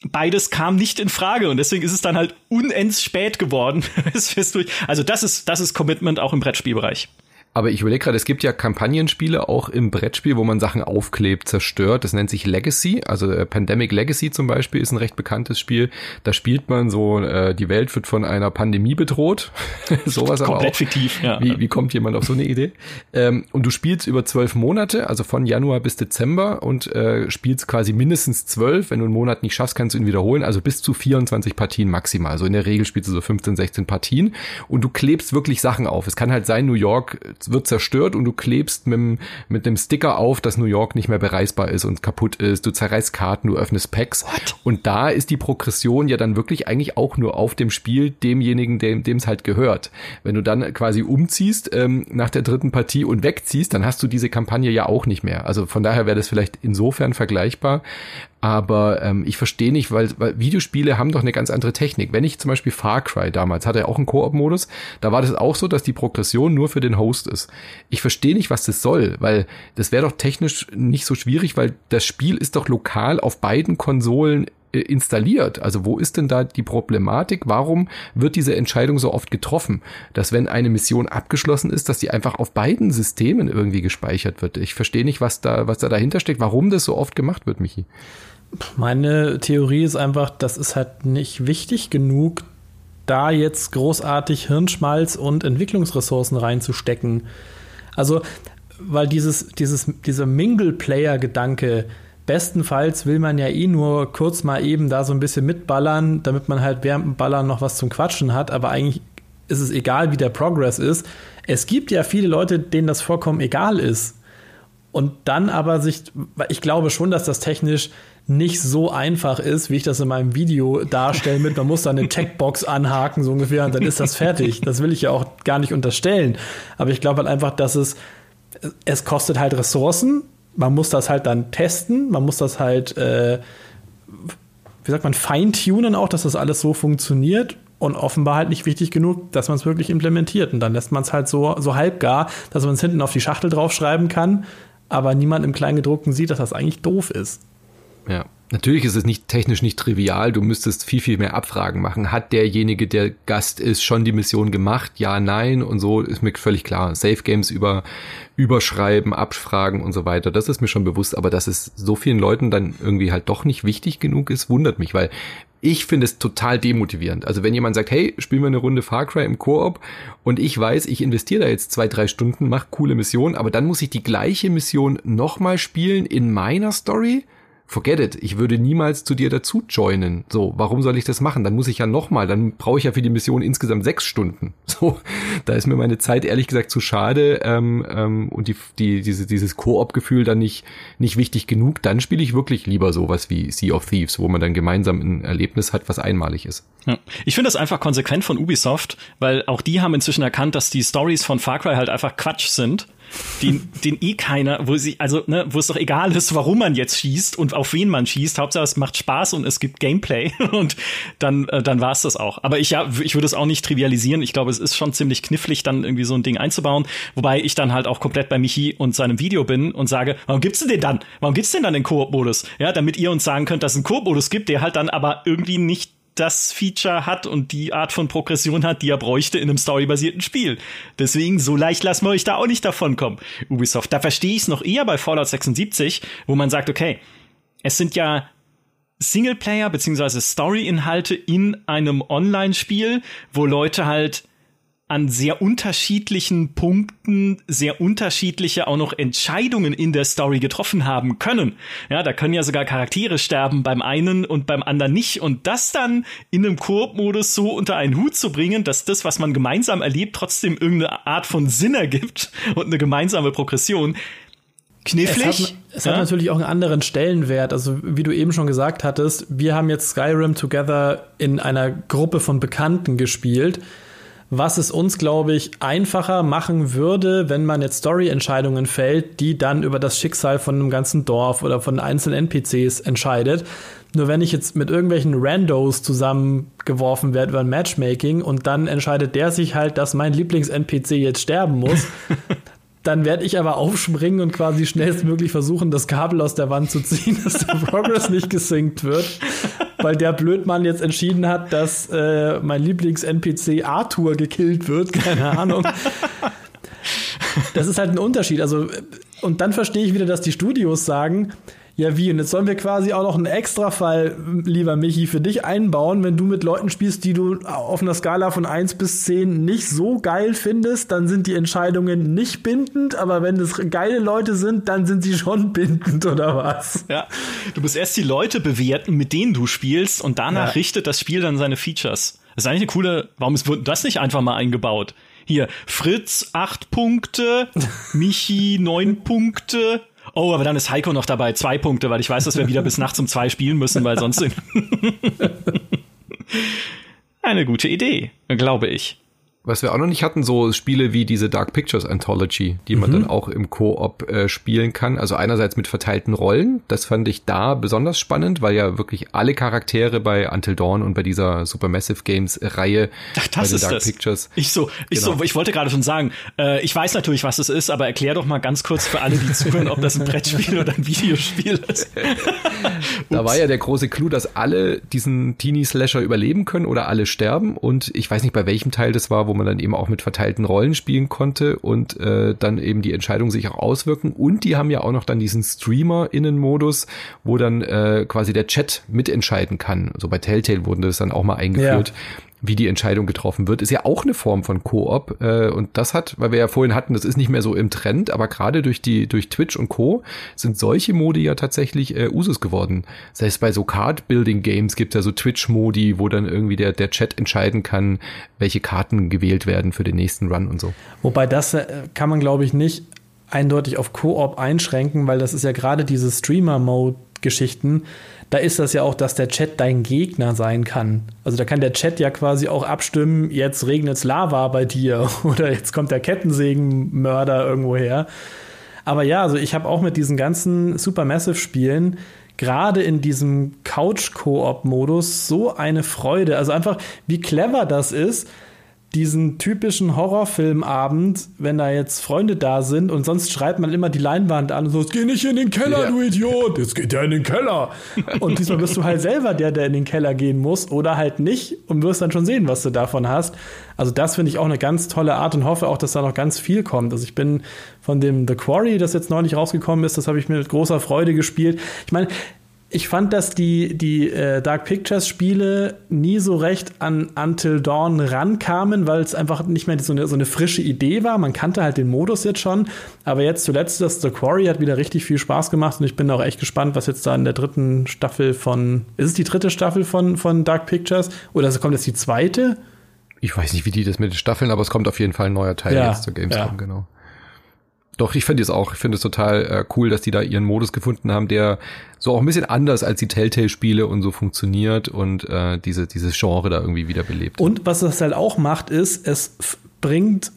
[SPEAKER 1] beides kam nicht in Frage und deswegen ist es dann halt unends spät geworden. also das ist, das ist Commitment auch im Brettspielbereich.
[SPEAKER 3] Aber ich überlege gerade, es gibt ja Kampagnenspiele auch im Brettspiel, wo man Sachen aufklebt, zerstört. Das nennt sich Legacy. Also äh, Pandemic Legacy zum Beispiel ist ein recht bekanntes Spiel. Da spielt man so, äh, die Welt wird von einer Pandemie bedroht. Sowas aber
[SPEAKER 1] Komplett auch. fiktiv, ja.
[SPEAKER 3] Wie, wie kommt jemand auf so eine Idee? Ähm, und du spielst über zwölf Monate, also von Januar bis Dezember und äh, spielst quasi mindestens zwölf. Wenn du einen Monat nicht schaffst, kannst du ihn wiederholen. Also bis zu 24 Partien maximal. Also in der Regel spielst du so 15, 16 Partien und du klebst wirklich Sachen auf. Es kann halt sein, New York wird zerstört und du klebst mit, mit dem Sticker auf, dass New York nicht mehr bereisbar ist und kaputt ist. Du zerreißt Karten, du öffnest Packs. What? Und da ist die Progression ja dann wirklich eigentlich auch nur auf dem Spiel demjenigen, dem es halt gehört. Wenn du dann quasi umziehst ähm, nach der dritten Partie und wegziehst, dann hast du diese Kampagne ja auch nicht mehr. Also von daher wäre das vielleicht insofern vergleichbar. Aber ähm, ich verstehe nicht, weil, weil Videospiele haben doch eine ganz andere Technik. Wenn ich zum Beispiel Far Cry damals hatte ja auch einen Koop-Modus, da war das auch so, dass die Progression nur für den Host ist. Ich verstehe nicht, was das soll, weil das wäre doch technisch nicht so schwierig, weil das Spiel ist doch lokal auf beiden Konsolen äh, installiert. Also wo ist denn da die Problematik? Warum wird diese Entscheidung so oft getroffen, dass wenn eine Mission abgeschlossen ist, dass die einfach auf beiden Systemen irgendwie gespeichert wird? Ich verstehe nicht, was da, was da dahinter steckt, warum das so oft gemacht wird, Michi.
[SPEAKER 2] Meine Theorie ist einfach, das ist halt nicht wichtig genug, da jetzt großartig Hirnschmalz und Entwicklungsressourcen reinzustecken. Also, weil dieses, dieses, dieser Mingle-Player-Gedanke, bestenfalls will man ja eh nur kurz mal eben da so ein bisschen mitballern, damit man halt während dem Ballern noch was zum Quatschen hat, aber eigentlich ist es egal, wie der Progress ist. Es gibt ja viele Leute, denen das vollkommen egal ist. Und dann aber sich, ich glaube schon, dass das technisch nicht so einfach ist, wie ich das in meinem Video darstelle, mit man muss da eine Checkbox anhaken, so ungefähr, und dann ist das fertig. Das will ich ja auch gar nicht unterstellen. Aber ich glaube halt einfach, dass es, es kostet halt Ressourcen. Man muss das halt dann testen, man muss das halt, äh, wie sagt man, feintunen auch, dass das alles so funktioniert und offenbar halt nicht wichtig genug, dass man es wirklich implementiert. Und dann lässt man es halt so, so halbgar, dass man es hinten auf die Schachtel draufschreiben kann, aber niemand im Kleingedruckten sieht, dass das eigentlich doof ist.
[SPEAKER 3] Ja. Natürlich ist es nicht technisch nicht trivial. Du müsstest viel, viel mehr Abfragen machen. Hat derjenige, der Gast ist, schon die Mission gemacht? Ja, nein. Und so ist mir völlig klar. Safe Games über, überschreiben, abfragen und so weiter. Das ist mir schon bewusst. Aber dass es so vielen Leuten dann irgendwie halt doch nicht wichtig genug ist, wundert mich, weil ich finde es total demotivierend. Also wenn jemand sagt, hey, spielen wir eine Runde Far Cry im Koop und ich weiß, ich investiere da jetzt zwei, drei Stunden, mach coole Mission, aber dann muss ich die gleiche Mission nochmal spielen in meiner Story? Forget it, ich würde niemals zu dir dazu joinen. So, warum soll ich das machen? Dann muss ich ja nochmal, dann brauche ich ja für die Mission insgesamt sechs Stunden. So, da ist mir meine Zeit ehrlich gesagt zu schade ähm, ähm, und die, die, diese, dieses Koop-Gefühl dann nicht, nicht wichtig genug. Dann spiele ich wirklich lieber sowas wie Sea of Thieves, wo man dann gemeinsam ein Erlebnis hat, was einmalig ist.
[SPEAKER 1] Ich finde das einfach konsequent von Ubisoft, weil auch die haben inzwischen erkannt, dass die Stories von Far Cry halt einfach Quatsch sind den, den eh keiner, wo sie, also, ne, wo es doch egal ist, warum man jetzt schießt und auf wen man schießt. Hauptsache es macht Spaß und es gibt Gameplay und dann, äh, dann war es das auch. Aber ich ja, ich würde es auch nicht trivialisieren. Ich glaube, es ist schon ziemlich knifflig, dann irgendwie so ein Ding einzubauen. Wobei ich dann halt auch komplett bei Michi und seinem Video bin und sage, warum gibt's denn den dann? Warum gibt's denn dann den Koop-Modus? Ja, damit ihr uns sagen könnt, dass es einen Koop-Modus gibt, der halt dann aber irgendwie nicht das Feature hat und die Art von Progression hat, die er bräuchte in einem storybasierten Spiel. Deswegen, so leicht lassen wir euch da auch nicht davon kommen, Ubisoft. Da verstehe ich es noch eher bei Fallout 76, wo man sagt, okay, es sind ja Singleplayer beziehungsweise Story-Inhalte in einem Online-Spiel, wo Leute halt an sehr unterschiedlichen Punkten sehr unterschiedliche auch noch Entscheidungen in der Story getroffen haben können. Ja, da können ja sogar Charaktere sterben beim einen und beim anderen nicht. Und das dann in einem Koop-Modus so unter einen Hut zu bringen, dass das, was man gemeinsam erlebt, trotzdem irgendeine Art von Sinn ergibt und eine gemeinsame Progression, knifflig.
[SPEAKER 2] Es, hat, es ja? hat, natürlich auch einen anderen Stellenwert. Also wie du eben schon gesagt hattest, wir haben jetzt Skyrim Together in einer Gruppe von Bekannten gespielt, was es uns, glaube ich, einfacher machen würde, wenn man jetzt Story-Entscheidungen fällt, die dann über das Schicksal von einem ganzen Dorf oder von einzelnen NPCs entscheidet. Nur wenn ich jetzt mit irgendwelchen Randos zusammengeworfen werde über ein Matchmaking und dann entscheidet der sich halt, dass mein Lieblings-NPC jetzt sterben muss, Dann werde ich aber aufspringen und quasi schnellstmöglich versuchen, das Kabel aus der Wand zu ziehen, dass der Progress nicht gesinkt wird. Weil der Blödmann jetzt entschieden hat, dass äh, mein Lieblings-NPC Arthur gekillt wird. Keine Ahnung. Das ist halt ein Unterschied. Also, und dann verstehe ich wieder, dass die Studios sagen, ja, wie? Und jetzt sollen wir quasi auch noch einen Extrafall, lieber Michi, für dich einbauen. Wenn du mit Leuten spielst, die du auf einer Skala von 1 bis 10 nicht so geil findest, dann sind die Entscheidungen nicht bindend. Aber wenn es geile Leute sind, dann sind sie schon bindend, oder was?
[SPEAKER 1] Ja. Du musst erst die Leute bewerten, mit denen du spielst, und danach ja. richtet das Spiel dann seine Features. Das ist eigentlich eine coole, warum ist das nicht einfach mal eingebaut? Hier, Fritz acht Punkte, Michi neun Punkte, Oh, aber dann ist Heiko noch dabei. Zwei Punkte, weil ich weiß, dass wir wieder bis nachts um zwei spielen müssen, weil sonst. Eine gute Idee, glaube ich.
[SPEAKER 3] Was wir auch noch nicht hatten, so Spiele wie diese Dark Pictures Anthology, die man mhm. dann auch im Koop äh, spielen kann. Also einerseits mit verteilten Rollen, das fand ich da besonders spannend, weil ja wirklich alle Charaktere bei Until Dawn und bei dieser Supermassive Games Reihe
[SPEAKER 1] Ach, das ist Dark das. Pictures. Ich so, ich genau. so, ich wollte gerade schon sagen, äh, ich weiß natürlich, was es ist, aber erklär doch mal ganz kurz für alle, die zuhören, ob das ein Brettspiel oder ein Videospiel ist.
[SPEAKER 3] da war ja der große Clou, dass alle diesen Teenie Slasher überleben können oder alle sterben und ich weiß nicht, bei welchem Teil das war, wo man dann eben auch mit verteilten Rollen spielen konnte und äh, dann eben die Entscheidungen sich auch auswirken. Und die haben ja auch noch dann diesen Streamer-Innen-Modus, wo dann äh, quasi der Chat mitentscheiden kann. So bei Telltale wurden das dann auch mal eingeführt. Ja wie die Entscheidung getroffen wird, ist ja auch eine Form von Koop. Äh, und das hat, weil wir ja vorhin hatten, das ist nicht mehr so im Trend, aber gerade durch die, durch Twitch und Co. sind solche Modi ja tatsächlich äh, Usus geworden. Selbst bei so Card-Building-Games gibt es ja so Twitch-Modi, wo dann irgendwie der, der Chat entscheiden kann, welche Karten gewählt werden für den nächsten Run und so.
[SPEAKER 2] Wobei das äh, kann man, glaube ich, nicht eindeutig auf Koop einschränken, weil das ist ja gerade diese Streamer-Mode-Geschichten da ist das ja auch, dass der Chat dein Gegner sein kann. Also da kann der Chat ja quasi auch abstimmen, jetzt regnet's Lava bei dir oder jetzt kommt der Kettensägenmörder irgendwo her. Aber ja, also ich habe auch mit diesen ganzen Supermassive-Spielen gerade in diesem Couch-Koop-Modus so eine Freude. Also einfach, wie clever das ist, diesen typischen Horrorfilmabend, wenn da jetzt Freunde da sind und sonst schreibt man immer die Leinwand an und so, es geht nicht in den Keller, ja. du Idiot, es geht ja in den Keller. Und diesmal bist du halt selber der, der in den Keller gehen muss oder halt nicht und wirst dann schon sehen, was du davon hast. Also das finde ich auch eine ganz tolle Art und hoffe auch, dass da noch ganz viel kommt. Also ich bin von dem The Quarry, das jetzt neulich rausgekommen ist, das habe ich mir mit großer Freude gespielt. Ich meine, ich fand, dass die, die äh, Dark Pictures Spiele nie so recht an Until Dawn rankamen, weil es einfach nicht mehr so eine, so eine frische Idee war. Man kannte halt den Modus jetzt schon. Aber jetzt zuletzt das The Quarry hat wieder richtig viel Spaß gemacht und ich bin auch echt gespannt, was jetzt da in der dritten Staffel von. Ist es die dritte Staffel von, von Dark Pictures? Oder kommt jetzt die zweite?
[SPEAKER 3] Ich weiß nicht, wie die das mit den Staffeln, aber es kommt auf jeden Fall ein neuer Teil
[SPEAKER 2] ja,
[SPEAKER 3] jetzt zur Gamescom,
[SPEAKER 2] ja.
[SPEAKER 3] genau. Doch, ich finde es auch. Ich finde es total äh, cool, dass die da ihren Modus gefunden haben, der so auch ein bisschen anders als die Telltale-Spiele und so funktioniert und äh, diese, dieses Genre da irgendwie wiederbelebt.
[SPEAKER 2] Und was das halt auch macht, ist, es bringt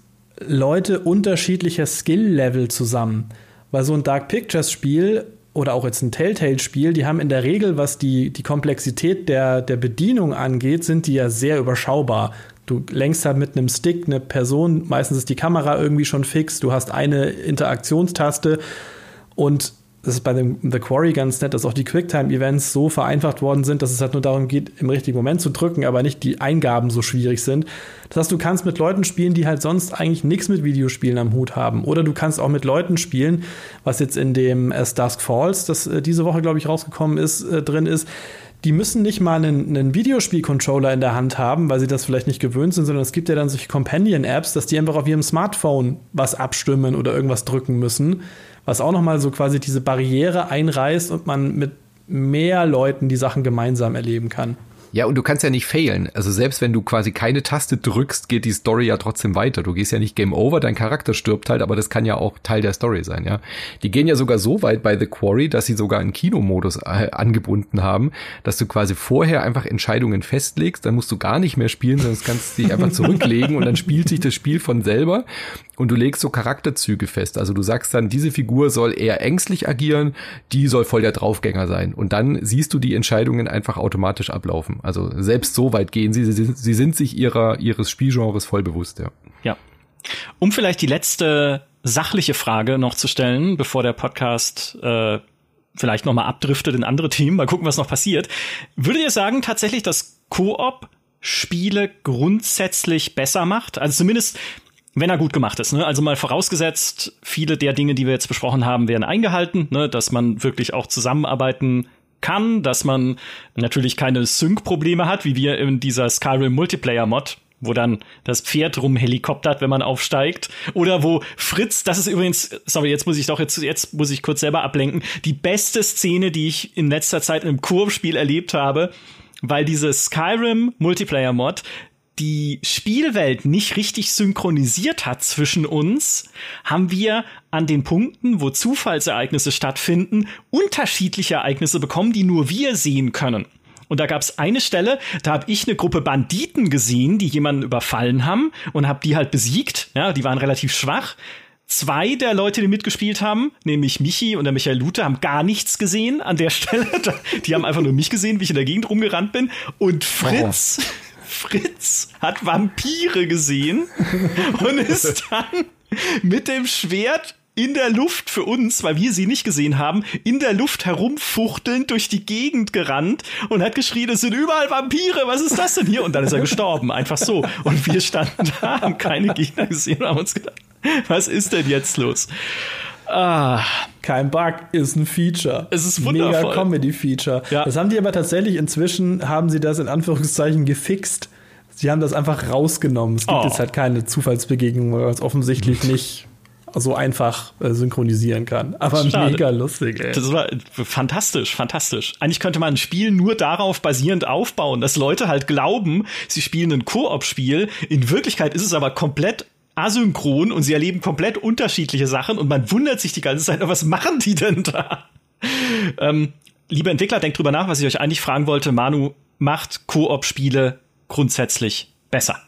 [SPEAKER 2] Leute unterschiedlicher Skill-Level zusammen. Weil so ein Dark Pictures-Spiel oder auch jetzt ein Telltale-Spiel, die haben in der Regel, was die, die Komplexität der, der Bedienung angeht, sind die ja sehr überschaubar. Du lenkst halt mit einem Stick eine Person, meistens ist die Kamera irgendwie schon fix, du hast eine Interaktionstaste und das ist bei dem The Quarry ganz nett, dass auch die Quicktime-Events so vereinfacht worden sind, dass es halt nur darum geht, im richtigen Moment zu drücken, aber nicht die Eingaben so schwierig sind. Das heißt, du kannst mit Leuten spielen, die halt sonst eigentlich nichts mit Videospielen am Hut haben. Oder du kannst auch mit Leuten spielen, was jetzt in dem As Dusk Falls, das äh, diese Woche, glaube ich, rausgekommen ist, äh, drin ist die müssen nicht mal einen, einen Videospiel-Controller in der Hand haben, weil sie das vielleicht nicht gewöhnt sind, sondern es gibt ja dann solche Companion-Apps, dass die einfach auf ihrem Smartphone was abstimmen oder irgendwas drücken müssen, was auch nochmal so quasi diese Barriere einreißt und man mit mehr Leuten die Sachen gemeinsam erleben kann.
[SPEAKER 3] Ja, und du kannst ja nicht failen. Also selbst wenn du quasi keine Taste drückst, geht die Story ja trotzdem weiter. Du gehst ja nicht Game Over, dein Charakter stirbt halt, aber das kann ja auch Teil der Story sein, ja. Die gehen ja sogar so weit bei The Quarry, dass sie sogar einen Kinomodus äh, angebunden haben, dass du quasi vorher einfach Entscheidungen festlegst, dann musst du gar nicht mehr spielen, sondern kannst dich einfach zurücklegen und dann spielt sich das Spiel von selber und du legst so Charakterzüge fest. Also du sagst dann, diese Figur soll eher ängstlich agieren, die soll voll der Draufgänger sein. Und dann siehst du die Entscheidungen einfach automatisch ablaufen. Also selbst so weit gehen sie. Sie sind, sie sind sich ihrer, ihres Spielgenres voll bewusst, ja.
[SPEAKER 1] Ja. Um vielleicht die letzte sachliche Frage noch zu stellen, bevor der Podcast äh, vielleicht noch mal abdriftet in andere Themen, mal gucken, was noch passiert. Würdet ihr sagen tatsächlich, dass Koop Spiele grundsätzlich besser macht? Also zumindest wenn er gut gemacht ist. Ne? Also mal vorausgesetzt, viele der Dinge, die wir jetzt besprochen haben, werden eingehalten, ne? dass man wirklich auch zusammenarbeiten kann, dass man natürlich keine Sync-Probleme hat, wie wir in dieser Skyrim Multiplayer-Mod, wo dann das Pferd rumhelikoptert, wenn man aufsteigt. Oder wo Fritz, das ist übrigens, sorry, jetzt muss ich doch, jetzt, jetzt muss ich kurz selber ablenken, die beste Szene, die ich in letzter Zeit einem Kurvspiel erlebt habe, weil diese Skyrim Multiplayer Mod die Spielwelt nicht richtig synchronisiert hat zwischen uns, haben wir an den Punkten, wo Zufallsereignisse stattfinden, unterschiedliche Ereignisse bekommen, die nur wir sehen können. Und da gab es eine Stelle, da habe ich eine Gruppe Banditen gesehen, die jemanden überfallen haben und habe die halt besiegt. Ja, die waren relativ schwach. Zwei der Leute, die mitgespielt haben, nämlich Michi und der Michael Lute, haben gar nichts gesehen an der Stelle. Die haben einfach nur mich gesehen, wie ich in der Gegend rumgerannt bin. Und Fritz, oh. Fritz hat Vampire gesehen und ist dann mit dem Schwert in der Luft für uns, weil wir sie nicht gesehen haben, in der Luft herumfuchtelnd durch die Gegend gerannt und hat geschrien, es sind überall Vampire, was ist das denn hier? Und dann ist er gestorben, einfach so. Und wir standen da, haben keine Gegner gesehen und haben uns gedacht, was ist denn jetzt los?
[SPEAKER 2] Ah. Kein Bug, ist ein Feature.
[SPEAKER 1] Es ist wundervoll.
[SPEAKER 2] Mega Comedy-Feature. Ja. Das haben die aber tatsächlich inzwischen, haben sie das in Anführungszeichen gefixt. Sie haben das einfach rausgenommen. Es gibt oh. jetzt halt keine Zufallsbegegnung, weil es offensichtlich nicht so einfach äh, synchronisieren kann. Aber Schade. mega lustig, ey.
[SPEAKER 1] Das war fantastisch, fantastisch. Eigentlich könnte man ein Spiel nur darauf basierend aufbauen, dass Leute halt glauben, sie spielen ein Koop-Spiel. In Wirklichkeit ist es aber komplett asynchron und sie erleben komplett unterschiedliche Sachen und man wundert sich die ganze Zeit, was machen die denn da? ähm, liebe Entwickler, denkt drüber nach, was ich euch eigentlich fragen wollte. Manu, macht Koop-Spiele grundsätzlich besser?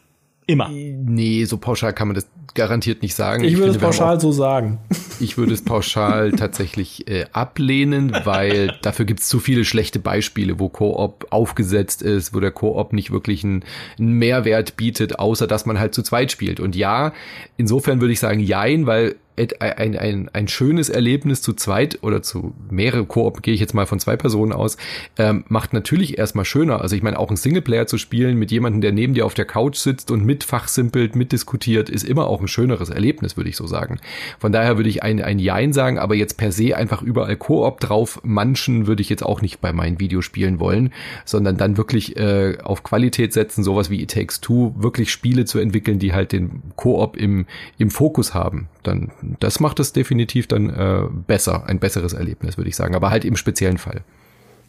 [SPEAKER 1] Immer.
[SPEAKER 3] Nee, so pauschal kann man das garantiert nicht sagen.
[SPEAKER 2] Ich, ich würde es pauschal auch, so sagen.
[SPEAKER 3] Ich würde es pauschal tatsächlich äh, ablehnen, weil dafür gibt es zu viele schlechte Beispiele, wo Koop aufgesetzt ist, wo der Koop nicht wirklich einen, einen Mehrwert bietet, außer dass man halt zu zweit spielt. Und ja, insofern würde ich sagen, jein, weil ein, ein, ein schönes Erlebnis zu zweit oder zu mehrere Koop, gehe ich jetzt mal von zwei Personen aus, ähm, macht natürlich erstmal schöner. Also ich meine, auch ein Singleplayer zu spielen mit jemandem, der neben dir auf der Couch sitzt und mitfachsimpelt, mitdiskutiert, ist immer auch ein schöneres Erlebnis, würde ich so sagen. Von daher würde ich ein, ein Jein sagen, aber jetzt per se einfach überall Koop drauf manchen würde ich jetzt auch nicht bei meinen Videospielen wollen, sondern dann wirklich äh, auf Qualität setzen, sowas wie It Takes Two, wirklich Spiele zu entwickeln, die halt den Koop im, im Fokus haben. Dann das macht es definitiv dann äh, besser, ein besseres Erlebnis, würde ich sagen, aber halt im speziellen Fall.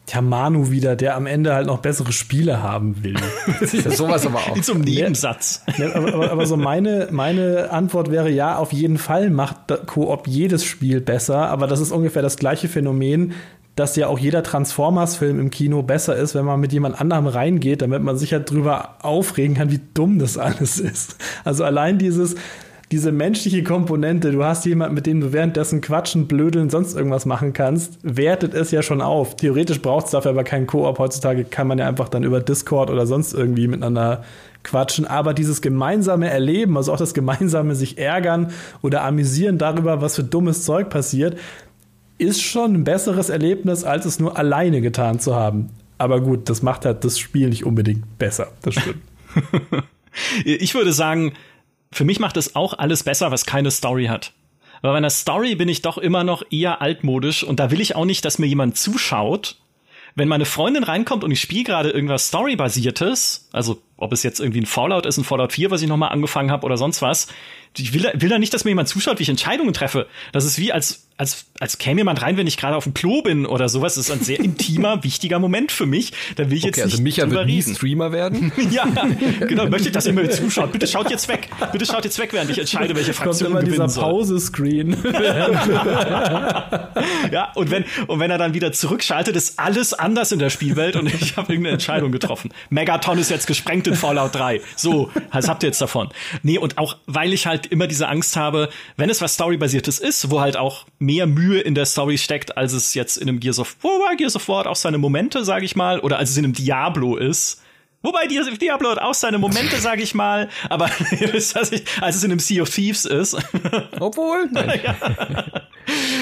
[SPEAKER 2] Tja, Manu wieder, der am Ende halt noch bessere Spiele haben will.
[SPEAKER 1] sowas aber auch. In so einem Nebensatz.
[SPEAKER 2] Ja, aber, aber, aber, so meine, meine Antwort wäre ja, auf jeden Fall macht Koop jedes Spiel besser, aber das ist ungefähr das gleiche Phänomen, dass ja auch jeder Transformers-Film im Kino besser ist, wenn man mit jemand anderem reingeht, damit man sich halt drüber aufregen kann, wie dumm das alles ist. Also allein dieses, diese menschliche Komponente, du hast jemanden, mit dem du währenddessen quatschen, blödeln, sonst irgendwas machen kannst, wertet es ja schon auf. Theoretisch braucht es dafür aber keinen Koop. Heutzutage kann man ja einfach dann über Discord oder sonst irgendwie miteinander quatschen. Aber dieses gemeinsame Erleben, also auch das gemeinsame sich ärgern oder amüsieren darüber, was für dummes Zeug passiert, ist schon ein besseres Erlebnis, als es nur alleine getan zu haben. Aber gut, das macht halt das Spiel nicht unbedingt besser. Das stimmt.
[SPEAKER 1] ich würde sagen, für mich macht es auch alles besser, was keine Story hat. Aber bei einer Story bin ich doch immer noch eher altmodisch und da will ich auch nicht, dass mir jemand zuschaut. Wenn meine Freundin reinkommt und ich spiele gerade irgendwas Storybasiertes, Also ob es jetzt irgendwie ein Fallout ist, ein Fallout 4, was ich nochmal angefangen habe oder sonst was. Ich will, will da nicht, dass mir jemand zuschaut, wie ich Entscheidungen treffe. Das ist wie, als, als, als käme jemand rein, wenn ich gerade auf dem Klo bin oder sowas. Das ist ein sehr intimer, wichtiger Moment für mich. Da will ich
[SPEAKER 3] okay,
[SPEAKER 1] jetzt
[SPEAKER 3] also
[SPEAKER 1] nicht
[SPEAKER 3] Micha wird nie
[SPEAKER 1] reden.
[SPEAKER 3] Streamer werden.
[SPEAKER 1] ja, genau. Möchte ich, dass ihr mir zuschaut. Bitte schaut jetzt weg. Bitte schaut jetzt weg, während ich entscheide, welche
[SPEAKER 2] Kommt
[SPEAKER 1] Fraktion
[SPEAKER 2] immer dieser
[SPEAKER 1] gewinnen soll.
[SPEAKER 2] Pause-Screen.
[SPEAKER 1] Ja, und wenn, und wenn er dann wieder zurückschaltet, ist alles anders in der Spielwelt und ich habe irgendeine Entscheidung getroffen. Megaton ist jetzt gesprengt in Fallout 3. So, was habt ihr jetzt davon? Nee, und auch, weil ich halt immer diese Angst habe, wenn es was Storybasiertes ist, wo halt auch mehr Mühe in der Story steckt, als es jetzt in einem Gears of War, Gears of War hat auch seine Momente, sage ich mal, oder als es in einem Diablo ist. Wobei Diablo hat auch seine Momente, sage ich mal, aber ihr wisst, ich, als es in einem Sea of Thieves ist.
[SPEAKER 3] Obwohl. Nein.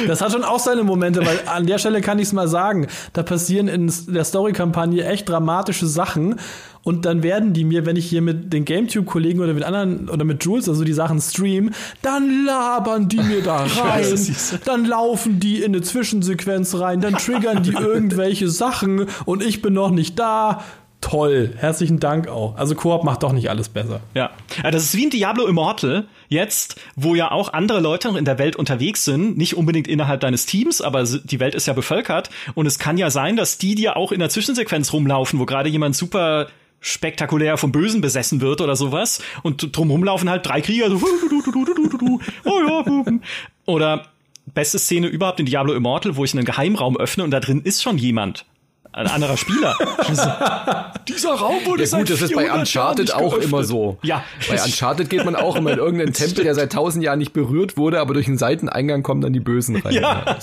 [SPEAKER 2] Das hat schon auch seine Momente, weil an der Stelle kann ich es mal sagen, da passieren in der Story-Kampagne echt dramatische Sachen und dann werden die mir, wenn ich hier mit den GameTube-Kollegen oder mit anderen oder mit Jules also die Sachen stream, dann labern die mir da rein, dann laufen die in eine Zwischensequenz rein, dann triggern die irgendwelche Sachen und ich bin noch nicht da. Toll, herzlichen Dank auch. Also Koop macht doch nicht alles besser.
[SPEAKER 1] Ja. das ist wie ein Diablo Immortal jetzt, wo ja auch andere Leute noch in der Welt unterwegs sind, nicht unbedingt innerhalb deines Teams, aber die Welt ist ja bevölkert und es kann ja sein, dass die dir auch in der Zwischensequenz rumlaufen, wo gerade jemand super spektakulär vom Bösen besessen wird oder sowas und drumherum laufen halt drei Krieger so oh ja, oder beste Szene überhaupt in Diablo Immortal, wo ich einen Geheimraum öffne und da drin ist schon jemand ein anderer Spieler.
[SPEAKER 3] Dieser Raum wurde ja, gut, das ist bei Uncharted auch geöffnet. immer so.
[SPEAKER 1] Ja.
[SPEAKER 3] Bei Uncharted geht man auch immer in irgendeinen Tempel, der seit tausend Jahren nicht berührt wurde, aber durch den Seiteneingang kommen dann die Bösen rein.
[SPEAKER 1] Ja,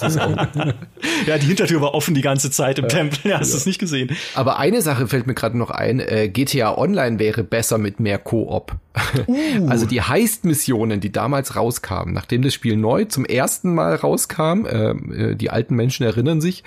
[SPEAKER 1] ja die Hintertür war offen die ganze Zeit im ja. Tempel. Ja, hast du ja. es nicht gesehen.
[SPEAKER 3] Aber eine Sache fällt mir gerade noch ein. Äh, GTA Online wäre besser mit mehr Koop. Uh. Also die Heist-Missionen, die damals rauskamen, nachdem das Spiel neu zum ersten Mal rauskam, äh, die alten Menschen erinnern sich,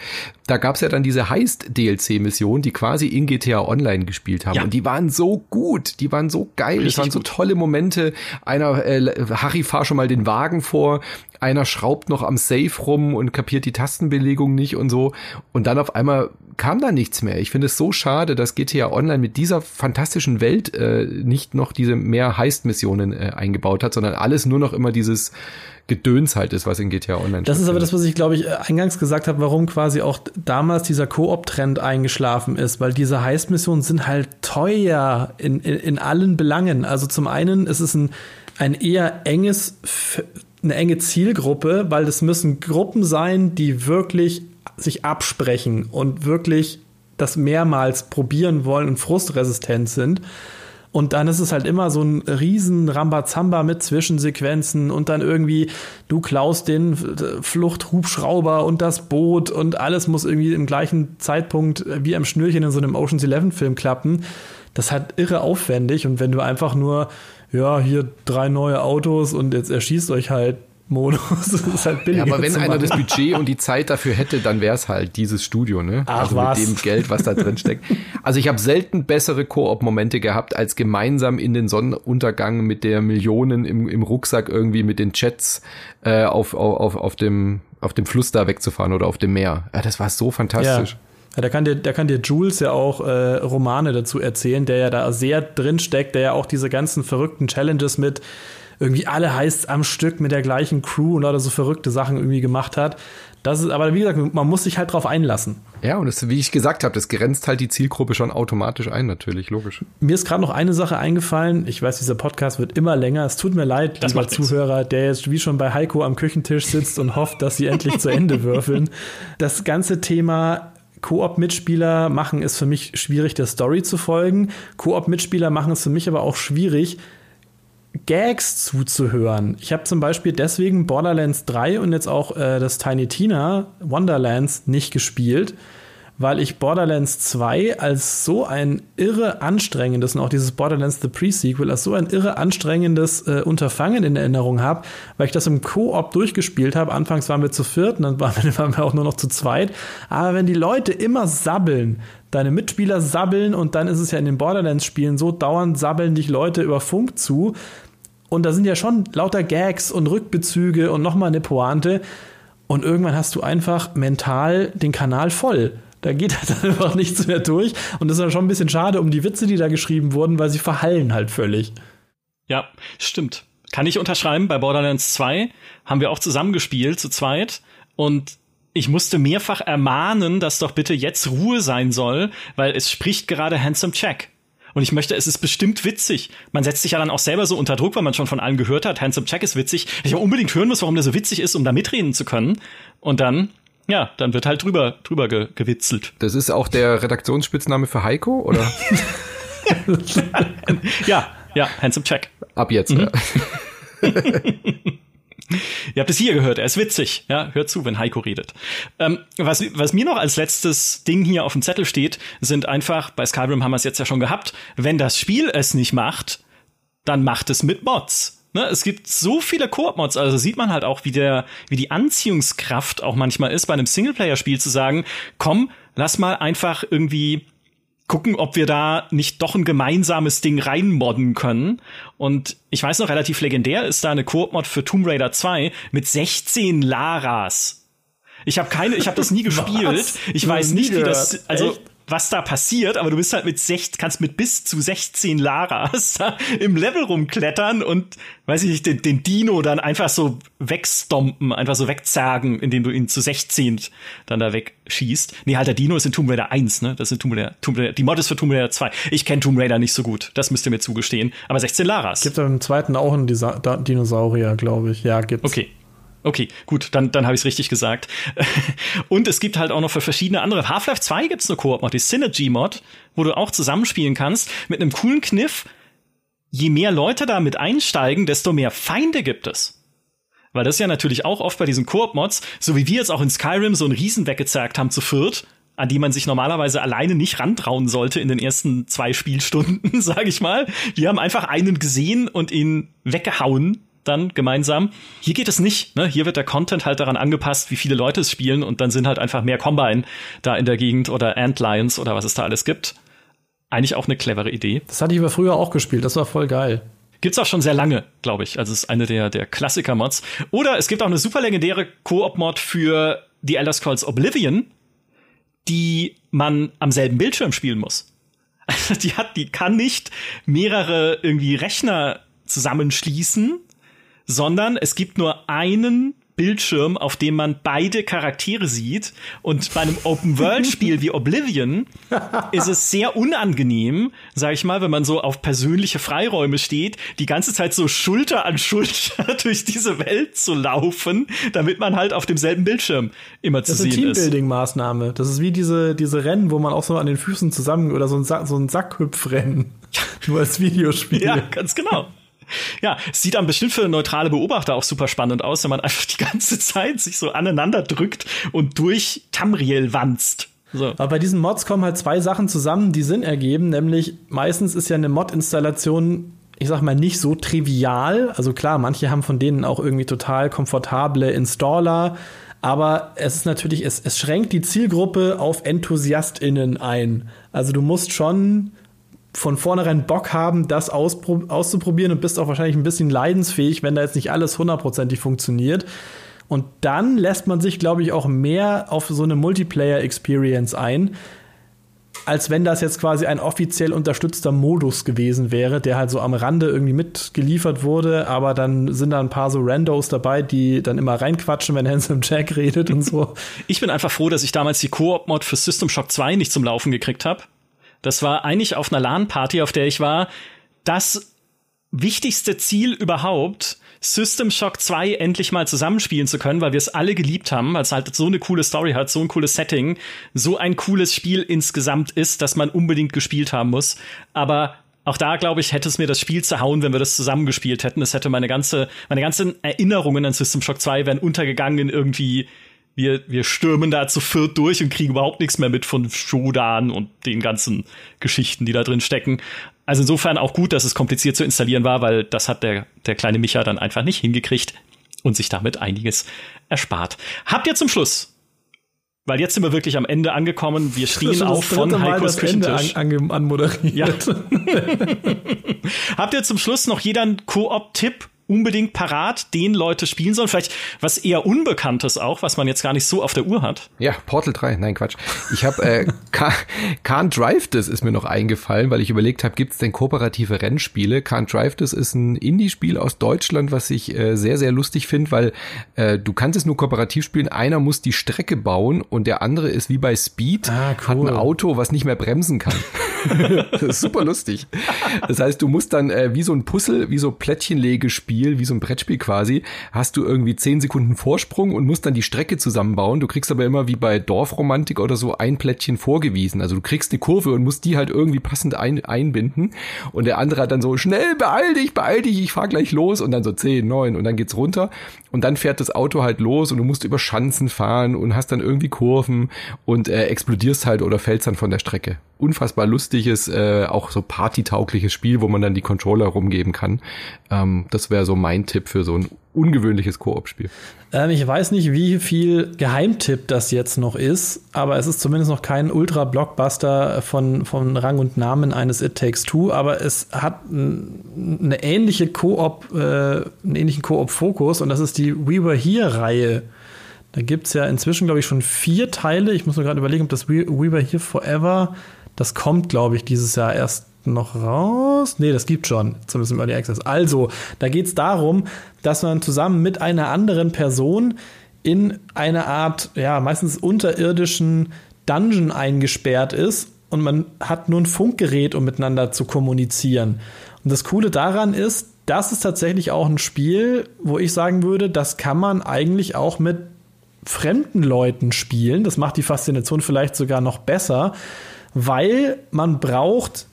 [SPEAKER 3] da gab's ja dann diese Heist-DLC-Missionen, die quasi in GTA Online gespielt haben. Ja. Und die waren so gut, die waren so geil, Richtig es waren so gut. tolle Momente. Einer, äh, Harry, fahr schon mal den Wagen vor, einer schraubt noch am Safe rum und kapiert die Tastenbelegung nicht und so. Und dann auf einmal kam da nichts mehr. Ich finde es so schade, dass GTA Online mit dieser fantastischen Welt äh, nicht noch diese mehr Heist-Missionen äh, eingebaut hat, sondern alles nur noch immer dieses Gedöns halt ist, was in GTA Online
[SPEAKER 2] Das ist aber das, was ich, glaube ich, eingangs gesagt habe, warum quasi auch damals dieser Koop-Trend eingeschlafen ist, weil diese Heist-Missionen sind halt teuer in, in, in allen Belangen. Also zum einen ist es ein, ein eher enges, eine enge Zielgruppe, weil das müssen Gruppen sein, die wirklich sich absprechen und wirklich das mehrmals probieren wollen und frustresistent sind. Und dann ist es halt immer so ein riesen Rambazamba mit Zwischensequenzen und dann irgendwie, du klaust den Fluchthubschrauber und das Boot und alles muss irgendwie im gleichen Zeitpunkt wie am Schnürchen in so einem Ocean's Eleven Film klappen. Das ist halt irre aufwendig und wenn du einfach nur, ja, hier drei neue Autos und jetzt erschießt euch halt Modus. Das ist halt billig.
[SPEAKER 3] Ja, aber wenn einer das Budget und die Zeit dafür hätte, dann wäre es halt dieses Studio, ne?
[SPEAKER 2] Ach,
[SPEAKER 3] also
[SPEAKER 2] was?
[SPEAKER 3] mit dem Geld, was da drin steckt. Also ich habe selten bessere Koop-Momente gehabt, als gemeinsam in den Sonnenuntergang mit der Millionen im, im Rucksack irgendwie mit den Jets äh, auf, auf, auf, dem, auf dem Fluss da wegzufahren oder auf dem Meer. Ja, das war so fantastisch.
[SPEAKER 2] Ja. Ja, da kann dir, da kann dir Jules ja auch äh, Romane dazu erzählen, der ja da sehr drin steckt, der ja auch diese ganzen verrückten Challenges mit irgendwie alle heißt am Stück mit der gleichen Crew und oder so verrückte Sachen irgendwie gemacht hat. Das ist, aber wie gesagt, man muss sich halt drauf einlassen.
[SPEAKER 3] Ja, und das, wie ich gesagt habe, das grenzt halt die Zielgruppe schon automatisch ein, natürlich, logisch.
[SPEAKER 2] Mir ist gerade noch eine Sache eingefallen. Ich weiß, dieser Podcast wird immer länger. Es tut mir leid, das lieber Zuhörer, der jetzt wie schon bei Heiko am Küchentisch sitzt und hofft, dass sie endlich zu Ende würfeln. Das ganze Thema Koop-Mitspieler machen es für mich schwierig, der Story zu folgen. Koop-Mitspieler machen es für mich aber auch schwierig, Gags zuzuhören. Ich habe zum Beispiel deswegen Borderlands 3 und jetzt auch äh, das Tiny Tina Wonderlands nicht gespielt, weil ich Borderlands 2 als so ein irre anstrengendes und auch dieses Borderlands The Pre-Sequel als so ein irre anstrengendes äh, Unterfangen in Erinnerung habe, weil ich das im Koop durchgespielt habe. Anfangs waren wir zu viert und dann waren wir, waren wir auch nur noch zu zweit. Aber wenn die Leute immer sabbeln, deine Mitspieler sabbeln und dann ist es ja in den Borderlands-Spielen so, dauernd sabbeln dich Leute über Funk zu. Und da sind ja schon lauter Gags und Rückbezüge und nochmal eine Pointe. Und irgendwann hast du einfach mental den Kanal voll. Da geht halt einfach nichts mehr durch. Und das ist dann schon ein bisschen schade um die Witze, die da geschrieben wurden, weil sie verhallen halt völlig.
[SPEAKER 1] Ja, stimmt. Kann ich unterschreiben. Bei Borderlands 2 haben wir auch zusammengespielt, zu zweit. Und ich musste mehrfach ermahnen, dass doch bitte jetzt Ruhe sein soll, weil es spricht gerade Handsome Jack. Und ich möchte, es ist bestimmt witzig. Man setzt sich ja dann auch selber so unter Druck, weil man schon von allen gehört hat, Handsome Jack ist witzig. Ich aber unbedingt hören muss, warum der so witzig ist, um da mitreden zu können. Und dann, ja, dann wird halt drüber, drüber ge gewitzelt.
[SPEAKER 3] Das ist auch der Redaktionsspitzname für Heiko, oder?
[SPEAKER 1] ja, ja, Handsome Jack.
[SPEAKER 3] Ab jetzt, mhm. ja.
[SPEAKER 1] Ihr habt es hier gehört, er ist witzig. Ja, hört zu, wenn Heiko redet. Ähm, was, was mir noch als letztes Ding hier auf dem Zettel steht, sind einfach, bei Skyrim haben wir es jetzt ja schon gehabt, wenn das Spiel es nicht macht, dann macht es mit Mods. Ne, es gibt so viele Koop-Mods, also sieht man halt auch, wie der, wie die Anziehungskraft auch manchmal ist, bei einem Singleplayer-Spiel zu sagen, komm, lass mal einfach irgendwie gucken, ob wir da nicht doch ein gemeinsames Ding reinmodden können. Und ich weiß noch, relativ legendär ist da eine Koop-Mod für Tomb Raider 2 mit 16 Laras. Ich habe keine, ich habe das nie gespielt. Ich weiß nicht, wie das, also Echt? Was da passiert, aber du bist halt mit sech, kannst mit bis zu 16 Laras da im Level rumklettern und, weiß ich nicht, den, den Dino dann einfach so wegstompen, einfach so wegzagen, indem du ihn zu 16 dann da wegschießt. Nee, halt, der Dino ist in Tomb Raider 1, ne? Das ist in Tomb Raider, Tomb Raider, die Mod ist für Tomb Raider 2. Ich kenne Tomb Raider nicht so gut, das müsst ihr mir zugestehen. Aber 16 Laras.
[SPEAKER 2] Gibt im zweiten auch einen Disa Dinosaurier, glaube ich. Ja, gibt's.
[SPEAKER 1] Okay. Okay, gut, dann, dann habe ich es richtig gesagt. Und es gibt halt auch noch für verschiedene andere. Half-Life 2 gibt's eine Koop-Mod, die Synergy-Mod, wo du auch zusammenspielen kannst mit einem coolen Kniff. Je mehr Leute da mit einsteigen, desto mehr Feinde gibt es. Weil das ja natürlich auch oft bei diesen Koop-Mods, so wie wir jetzt auch in Skyrim so einen Riesen weggezerrt haben zu viert, an die man sich normalerweise alleine nicht rantrauen sollte in den ersten zwei Spielstunden, sage ich mal. Wir haben einfach einen gesehen und ihn weggehauen dann gemeinsam. Hier geht es nicht. Ne? Hier wird der Content halt daran angepasst, wie viele Leute es spielen und dann sind halt einfach mehr Combine da in der Gegend oder Antlions oder was es da alles gibt. Eigentlich auch eine clevere Idee.
[SPEAKER 2] Das hatte ich aber früher auch gespielt. Das war voll geil.
[SPEAKER 1] Gibt's auch schon sehr lange, glaube ich. Also es ist eine der, der Klassiker-Mods. Oder es gibt auch eine super legendäre Koop-Mod für die Elder Scrolls Oblivion, die man am selben Bildschirm spielen muss. Also die hat, die kann nicht mehrere irgendwie Rechner zusammenschließen, sondern es gibt nur einen Bildschirm, auf dem man beide Charaktere sieht. Und bei einem Open-World-Spiel wie Oblivion ist es sehr unangenehm, sag ich mal, wenn man so auf persönliche Freiräume steht, die ganze Zeit so Schulter an Schulter durch diese Welt zu laufen, damit man halt auf demselben Bildschirm immer zu sehen ist.
[SPEAKER 2] Das ist eine Teambuilding-Maßnahme. Das ist wie diese, diese Rennen, wo man auch so an den Füßen zusammen oder so ein, Sa so ein Sackhüpfrennen. Nur als Videospiel.
[SPEAKER 1] Ja, ganz genau. Ja, es sieht dann bestimmt für neutrale Beobachter auch super spannend aus, wenn man einfach die ganze Zeit sich so aneinander drückt und durch Tamriel wanzt. So.
[SPEAKER 2] Aber bei diesen Mods kommen halt zwei Sachen zusammen, die Sinn ergeben, nämlich meistens ist ja eine Mod-Installation ich sag mal, nicht so trivial. Also klar, manche haben von denen auch irgendwie total komfortable Installer. Aber es ist natürlich, es, es schränkt die Zielgruppe auf EnthusiastInnen ein. Also du musst schon von vornherein Bock haben, das auszuprobieren und bist auch wahrscheinlich ein bisschen leidensfähig, wenn da jetzt nicht alles hundertprozentig funktioniert. Und dann lässt man sich, glaube ich, auch mehr auf so eine Multiplayer-Experience ein, als wenn das jetzt quasi ein offiziell unterstützter Modus gewesen wäre, der halt so am Rande irgendwie mitgeliefert wurde, aber dann sind da ein paar so Randos dabei, die dann immer reinquatschen, wenn Handsome Jack redet und so.
[SPEAKER 1] Ich bin einfach froh, dass ich damals die Koop-Mod für System Shock 2 nicht zum Laufen gekriegt habe das war eigentlich auf einer LAN-Party, auf der ich war, das wichtigste Ziel überhaupt, System Shock 2 endlich mal zusammenspielen zu können, weil wir es alle geliebt haben, weil es halt so eine coole Story hat, so ein cooles Setting, so ein cooles Spiel insgesamt ist, dass man unbedingt gespielt haben muss. Aber auch da, glaube ich, hätte es mir das Spiel zerhauen, wenn wir das zusammengespielt hätten. Es hätte meine ganze, meine ganzen Erinnerungen an System Shock 2 wären untergegangen in irgendwie wir, wir stürmen da zu viert durch und kriegen überhaupt nichts mehr mit von Shodan und den ganzen Geschichten, die da drin stecken. Also insofern auch gut, dass es kompliziert zu installieren war, weil das hat der, der kleine Micha dann einfach nicht hingekriegt und sich damit einiges erspart. Habt ihr zum Schluss weil jetzt sind wir wirklich am Ende angekommen. Wir stehen auch von Heikos Küchentisch.
[SPEAKER 2] An, an, anmoderiert. Ja.
[SPEAKER 1] Habt ihr zum Schluss noch jeder einen Koop-Tipp unbedingt parat, den Leute spielen sollen? Vielleicht was eher Unbekanntes auch, was man jetzt gar nicht so auf der Uhr hat.
[SPEAKER 3] Ja, Portal 3, nein Quatsch. Ich habe äh, Can't Drive This ist mir noch eingefallen, weil ich überlegt habe, gibt es denn kooperative Rennspiele? Can't Drive This ist ein Indie-Spiel aus Deutschland, was ich äh, sehr, sehr lustig finde, weil äh, du kannst es nur kooperativ spielen. Einer muss die Strecke bauen und der andere ist wie bei Speed, ah, cool. hat ein Auto, was nicht mehr bremsen kann. super lustig. Das heißt, du musst dann äh, wie so ein Puzzle, wie so Plättchenlegespiel, wie so ein Brettspiel quasi, hast du irgendwie zehn Sekunden Vorsprung und musst dann die Strecke zusammenbauen. Du kriegst aber immer wie bei Dorfromantik oder so ein Plättchen vorgewiesen. Also du kriegst eine Kurve und musst die halt irgendwie passend ein, einbinden. Und der andere hat dann so, schnell, beeil dich, beeil dich, ich fahr gleich los. Und dann so zehn, neun und dann geht's runter. Und dann fährt das Auto halt los und du musst über Schanzen fahren und hast dann irgendwie Kurven und äh, explodierst halt oder fällst dann von der Strecke. Unfassbar lustiges, äh, auch so partytaugliches Spiel, wo man dann die Controller rumgeben kann. Ähm, das wäre so mein Tipp für so ein ungewöhnliches Koop-Spiel.
[SPEAKER 2] Ähm, ich weiß nicht, wie viel Geheimtipp das jetzt noch ist, aber es ist zumindest noch kein Ultra-Blockbuster von, von Rang und Namen eines It Takes Two, aber es hat eine ähnliche Koop, äh, einen ähnlichen Koop-Fokus und das ist die We Were Here-Reihe. Da gibt es ja inzwischen, glaube ich, schon vier Teile. Ich muss mir gerade überlegen, ob das We, We Were Here Forever, das kommt, glaube ich, dieses Jahr erst noch raus? Nee, das gibt schon, zumindest im Early Access. Also, da geht es darum, dass man zusammen mit einer anderen Person in eine Art, ja, meistens unterirdischen Dungeon eingesperrt ist und man hat nur ein Funkgerät, um miteinander zu kommunizieren. Und das Coole daran ist, das ist tatsächlich auch ein Spiel, wo ich sagen würde, das kann man eigentlich auch mit fremden Leuten spielen. Das macht die Faszination vielleicht sogar noch besser, weil man braucht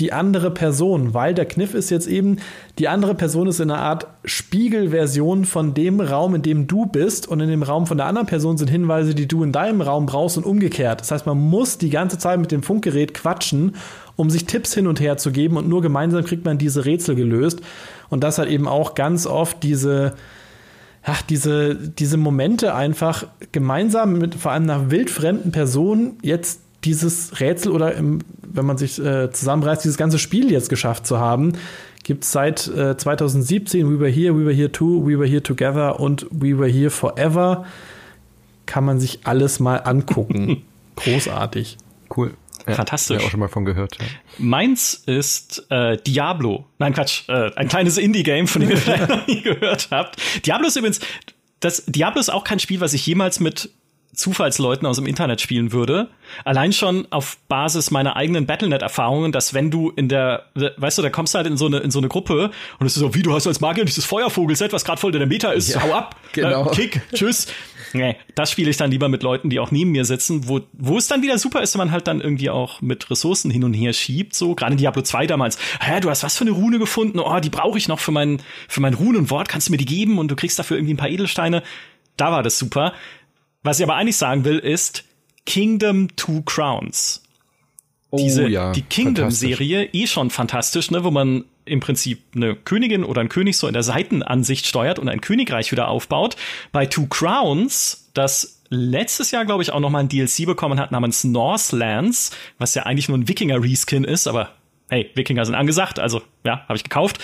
[SPEAKER 2] die andere Person, weil der Kniff ist jetzt eben, die andere Person ist in einer Art Spiegelversion von dem Raum, in dem du bist und in dem Raum von der anderen Person sind Hinweise, die du in deinem Raum brauchst und umgekehrt. Das heißt, man muss die ganze Zeit mit dem Funkgerät quatschen, um sich Tipps hin und her zu geben und nur gemeinsam kriegt man diese Rätsel gelöst und das hat eben auch ganz oft diese ach, diese, diese Momente einfach gemeinsam mit vor allem einer wildfremden Person jetzt dieses Rätsel oder im, wenn man sich äh, zusammenreißt, dieses ganze Spiel jetzt geschafft zu haben, gibt es seit äh, 2017 We Were Here, We Were Here Too, We Were Here Together und We Were Here Forever. Kann man sich alles mal angucken. Großartig.
[SPEAKER 3] Cool.
[SPEAKER 1] Ja, Fantastisch.
[SPEAKER 3] Ja, auch schon mal von gehört. Ja.
[SPEAKER 1] Meins ist äh, Diablo. Nein, Quatsch. Äh, ein kleines Indie-Game, von dem ihr vielleicht noch nie gehört habt. Diablo ist übrigens, das Diablo ist auch kein Spiel, was ich jemals mit Zufallsleuten aus dem Internet spielen würde. Allein schon auf Basis meiner eigenen Battlenet-Erfahrungen, dass wenn du in der, weißt du, da kommst du halt in so eine, in so eine Gruppe und es ist so, wie du hast als Magier dieses Feuervogelset, was gerade voll der Meter ist, ja, hau ab, genau. Äh, Kick, tschüss. Nee, das spiele ich dann lieber mit Leuten, die auch neben mir sitzen, wo, wo es dann wieder super ist, wenn man halt dann irgendwie auch mit Ressourcen hin und her schiebt, so. Gerade in Diablo 2 damals. Hä, du hast was für eine Rune gefunden? Oh, die brauche ich noch für mein, für mein Runenwort. Kannst du mir die geben? Und du kriegst dafür irgendwie ein paar Edelsteine. Da war das super. Was ich aber eigentlich sagen will, ist Kingdom Two Crowns. Oh, Diese, ja, die Kingdom-Serie, eh schon fantastisch, ne, wo man im Prinzip eine Königin oder ein König so in der Seitenansicht steuert und ein Königreich wieder aufbaut. Bei Two Crowns, das letztes Jahr, glaube ich, auch noch mal ein DLC bekommen hat namens Northlands, was ja eigentlich nur ein Wikinger-Reskin ist, aber hey, Wikinger sind angesagt, also ja, habe ich gekauft.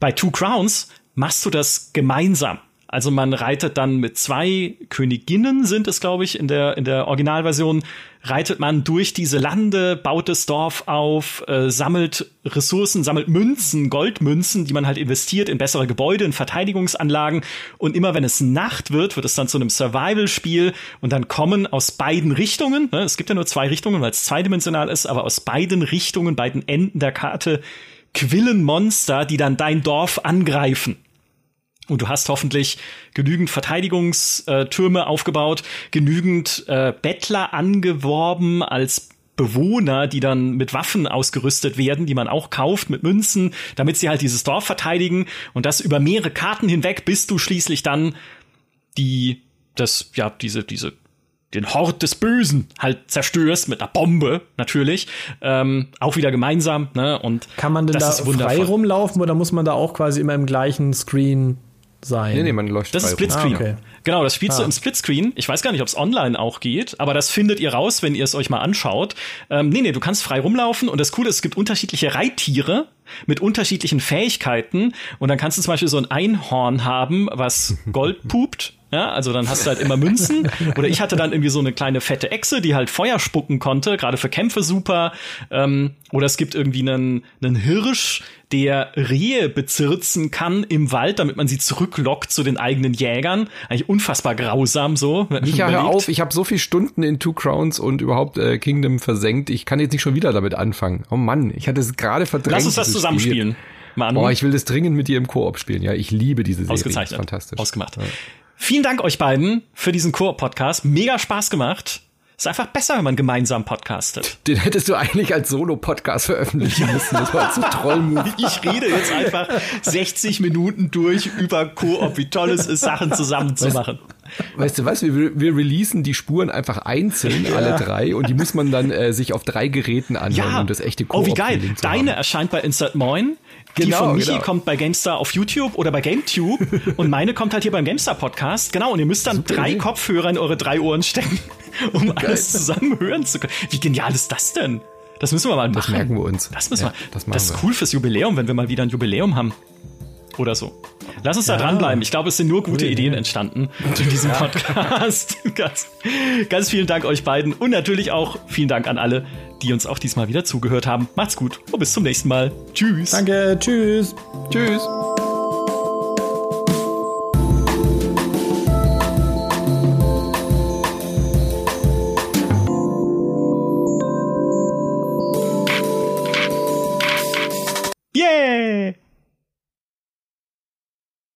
[SPEAKER 1] Bei Two Crowns machst du das gemeinsam. Also man reitet dann mit zwei Königinnen, sind es, glaube ich, in der, in der Originalversion, reitet man durch diese Lande, baut das Dorf auf, äh, sammelt Ressourcen, sammelt Münzen, Goldmünzen, die man halt investiert in bessere Gebäude, in Verteidigungsanlagen. Und immer wenn es Nacht wird, wird es dann zu einem Survival-Spiel und dann kommen aus beiden Richtungen, ne, es gibt ja nur zwei Richtungen, weil es zweidimensional ist, aber aus beiden Richtungen, beiden Enden der Karte, quillen Monster, die dann dein Dorf angreifen. Und du hast hoffentlich genügend Verteidigungstürme aufgebaut, genügend äh, Bettler angeworben als Bewohner, die dann mit Waffen ausgerüstet werden, die man auch kauft mit Münzen, damit sie halt dieses Dorf verteidigen und das über mehrere Karten hinweg, bis du schließlich dann die, das, ja, diese, diese, den Hort des Bösen halt zerstörst mit einer Bombe, natürlich. Ähm, auch wieder gemeinsam, ne? Und
[SPEAKER 2] kann man denn da frei rumlaufen oder muss man da auch quasi immer im gleichen Screen sein.
[SPEAKER 3] Nee, nee, man läuft
[SPEAKER 1] Das ist. Splitscreen.
[SPEAKER 2] Ah, okay.
[SPEAKER 1] Genau, das spielst du
[SPEAKER 2] Ah.
[SPEAKER 1] im Splitscreen. Ich weiß gar nicht, ob es online auch geht, aber das findet ihr raus, wenn ihr es euch mal anschaut. Ähm, nee, nee, du kannst frei rumlaufen und das Coole ist, es gibt unterschiedliche Reittiere mit unterschiedlichen Fähigkeiten und dann kannst du zum Beispiel so ein Einhorn haben, was Gold pupt. Ja, also dann hast du halt immer Münzen. Oder ich hatte dann irgendwie so eine kleine fette Echse, die halt Feuer spucken konnte, gerade für Kämpfe super. Ähm, oder es gibt irgendwie einen, einen Hirsch, der Rehe bezirzen kann im Wald, damit man sie zurücklockt zu den eigenen Jägern. Eigentlich unfassbar grausam so. wenn man
[SPEAKER 3] Micha, hör
[SPEAKER 1] überlegt.
[SPEAKER 3] auf, ich habe so viele Stunden in Two Crowns und überhaupt äh, Kingdom versenkt. Ich kann jetzt nicht schon wieder damit anfangen. Oh Mann, ich hatte es gerade verdrängt.
[SPEAKER 1] Lass uns das zusammenspielen.
[SPEAKER 3] Spiel.
[SPEAKER 1] Manu.
[SPEAKER 3] Oh, ich will das dringend mit dir im Koop spielen. Ja, ich liebe diese Serie.
[SPEAKER 1] Ausgezeichnet.
[SPEAKER 3] Fantastisch.
[SPEAKER 1] Ausgemacht. Vielen Dank euch beiden für diesen Koop-Podcast. Mega Spaß gemacht. Ist einfach besser, wenn man gemeinsam podcastet.
[SPEAKER 3] Den hättest du eigentlich als Solo-Podcast veröffentlichen müssen. Das war so Trollmove.
[SPEAKER 1] Ich rede jetzt einfach 60 Minuten durch über Koop, wie toll es ist, Sachen zusammen zu machen.
[SPEAKER 3] Weißt du was? Wir, wir releasen die Spuren einfach einzeln, alle drei, und die muss man dann äh, sich auf drei Geräten anhören,
[SPEAKER 1] Ja,
[SPEAKER 3] um das echte
[SPEAKER 1] oh wie geil. Deine
[SPEAKER 3] haben.
[SPEAKER 1] erscheint bei Insert Moin. Die
[SPEAKER 3] Genau,
[SPEAKER 1] von Michi
[SPEAKER 3] genau.
[SPEAKER 1] kommt bei GameStar auf YouTube oder bei GameTube und meine kommt halt hier beim GameStar Podcast. Genau, und ihr müsst dann
[SPEAKER 3] Super
[SPEAKER 1] drei
[SPEAKER 3] Idee.
[SPEAKER 1] Kopfhörer in eure drei Ohren stecken, um alles zusammen hören zu können. Wie genial ist das denn? Das müssen wir mal machen.
[SPEAKER 3] Das merken wir uns.
[SPEAKER 1] Das müssen
[SPEAKER 3] Ja,
[SPEAKER 1] wir.
[SPEAKER 3] das
[SPEAKER 1] das ist
[SPEAKER 3] wir.
[SPEAKER 1] cool fürs Jubiläum, wenn wir mal wieder ein Jubiläum haben. Oder so. Lass uns da dranbleiben. Ich glaube, es sind nur gute Ideen entstanden in diesem Podcast. ganz, ganz vielen Dank euch beiden und natürlich auch vielen Dank an alle, die uns auch diesmal wieder zugehört haben. Macht's gut und bis zum nächsten Mal. Tschüss.
[SPEAKER 2] Danke, tschüss.
[SPEAKER 3] Tschüss.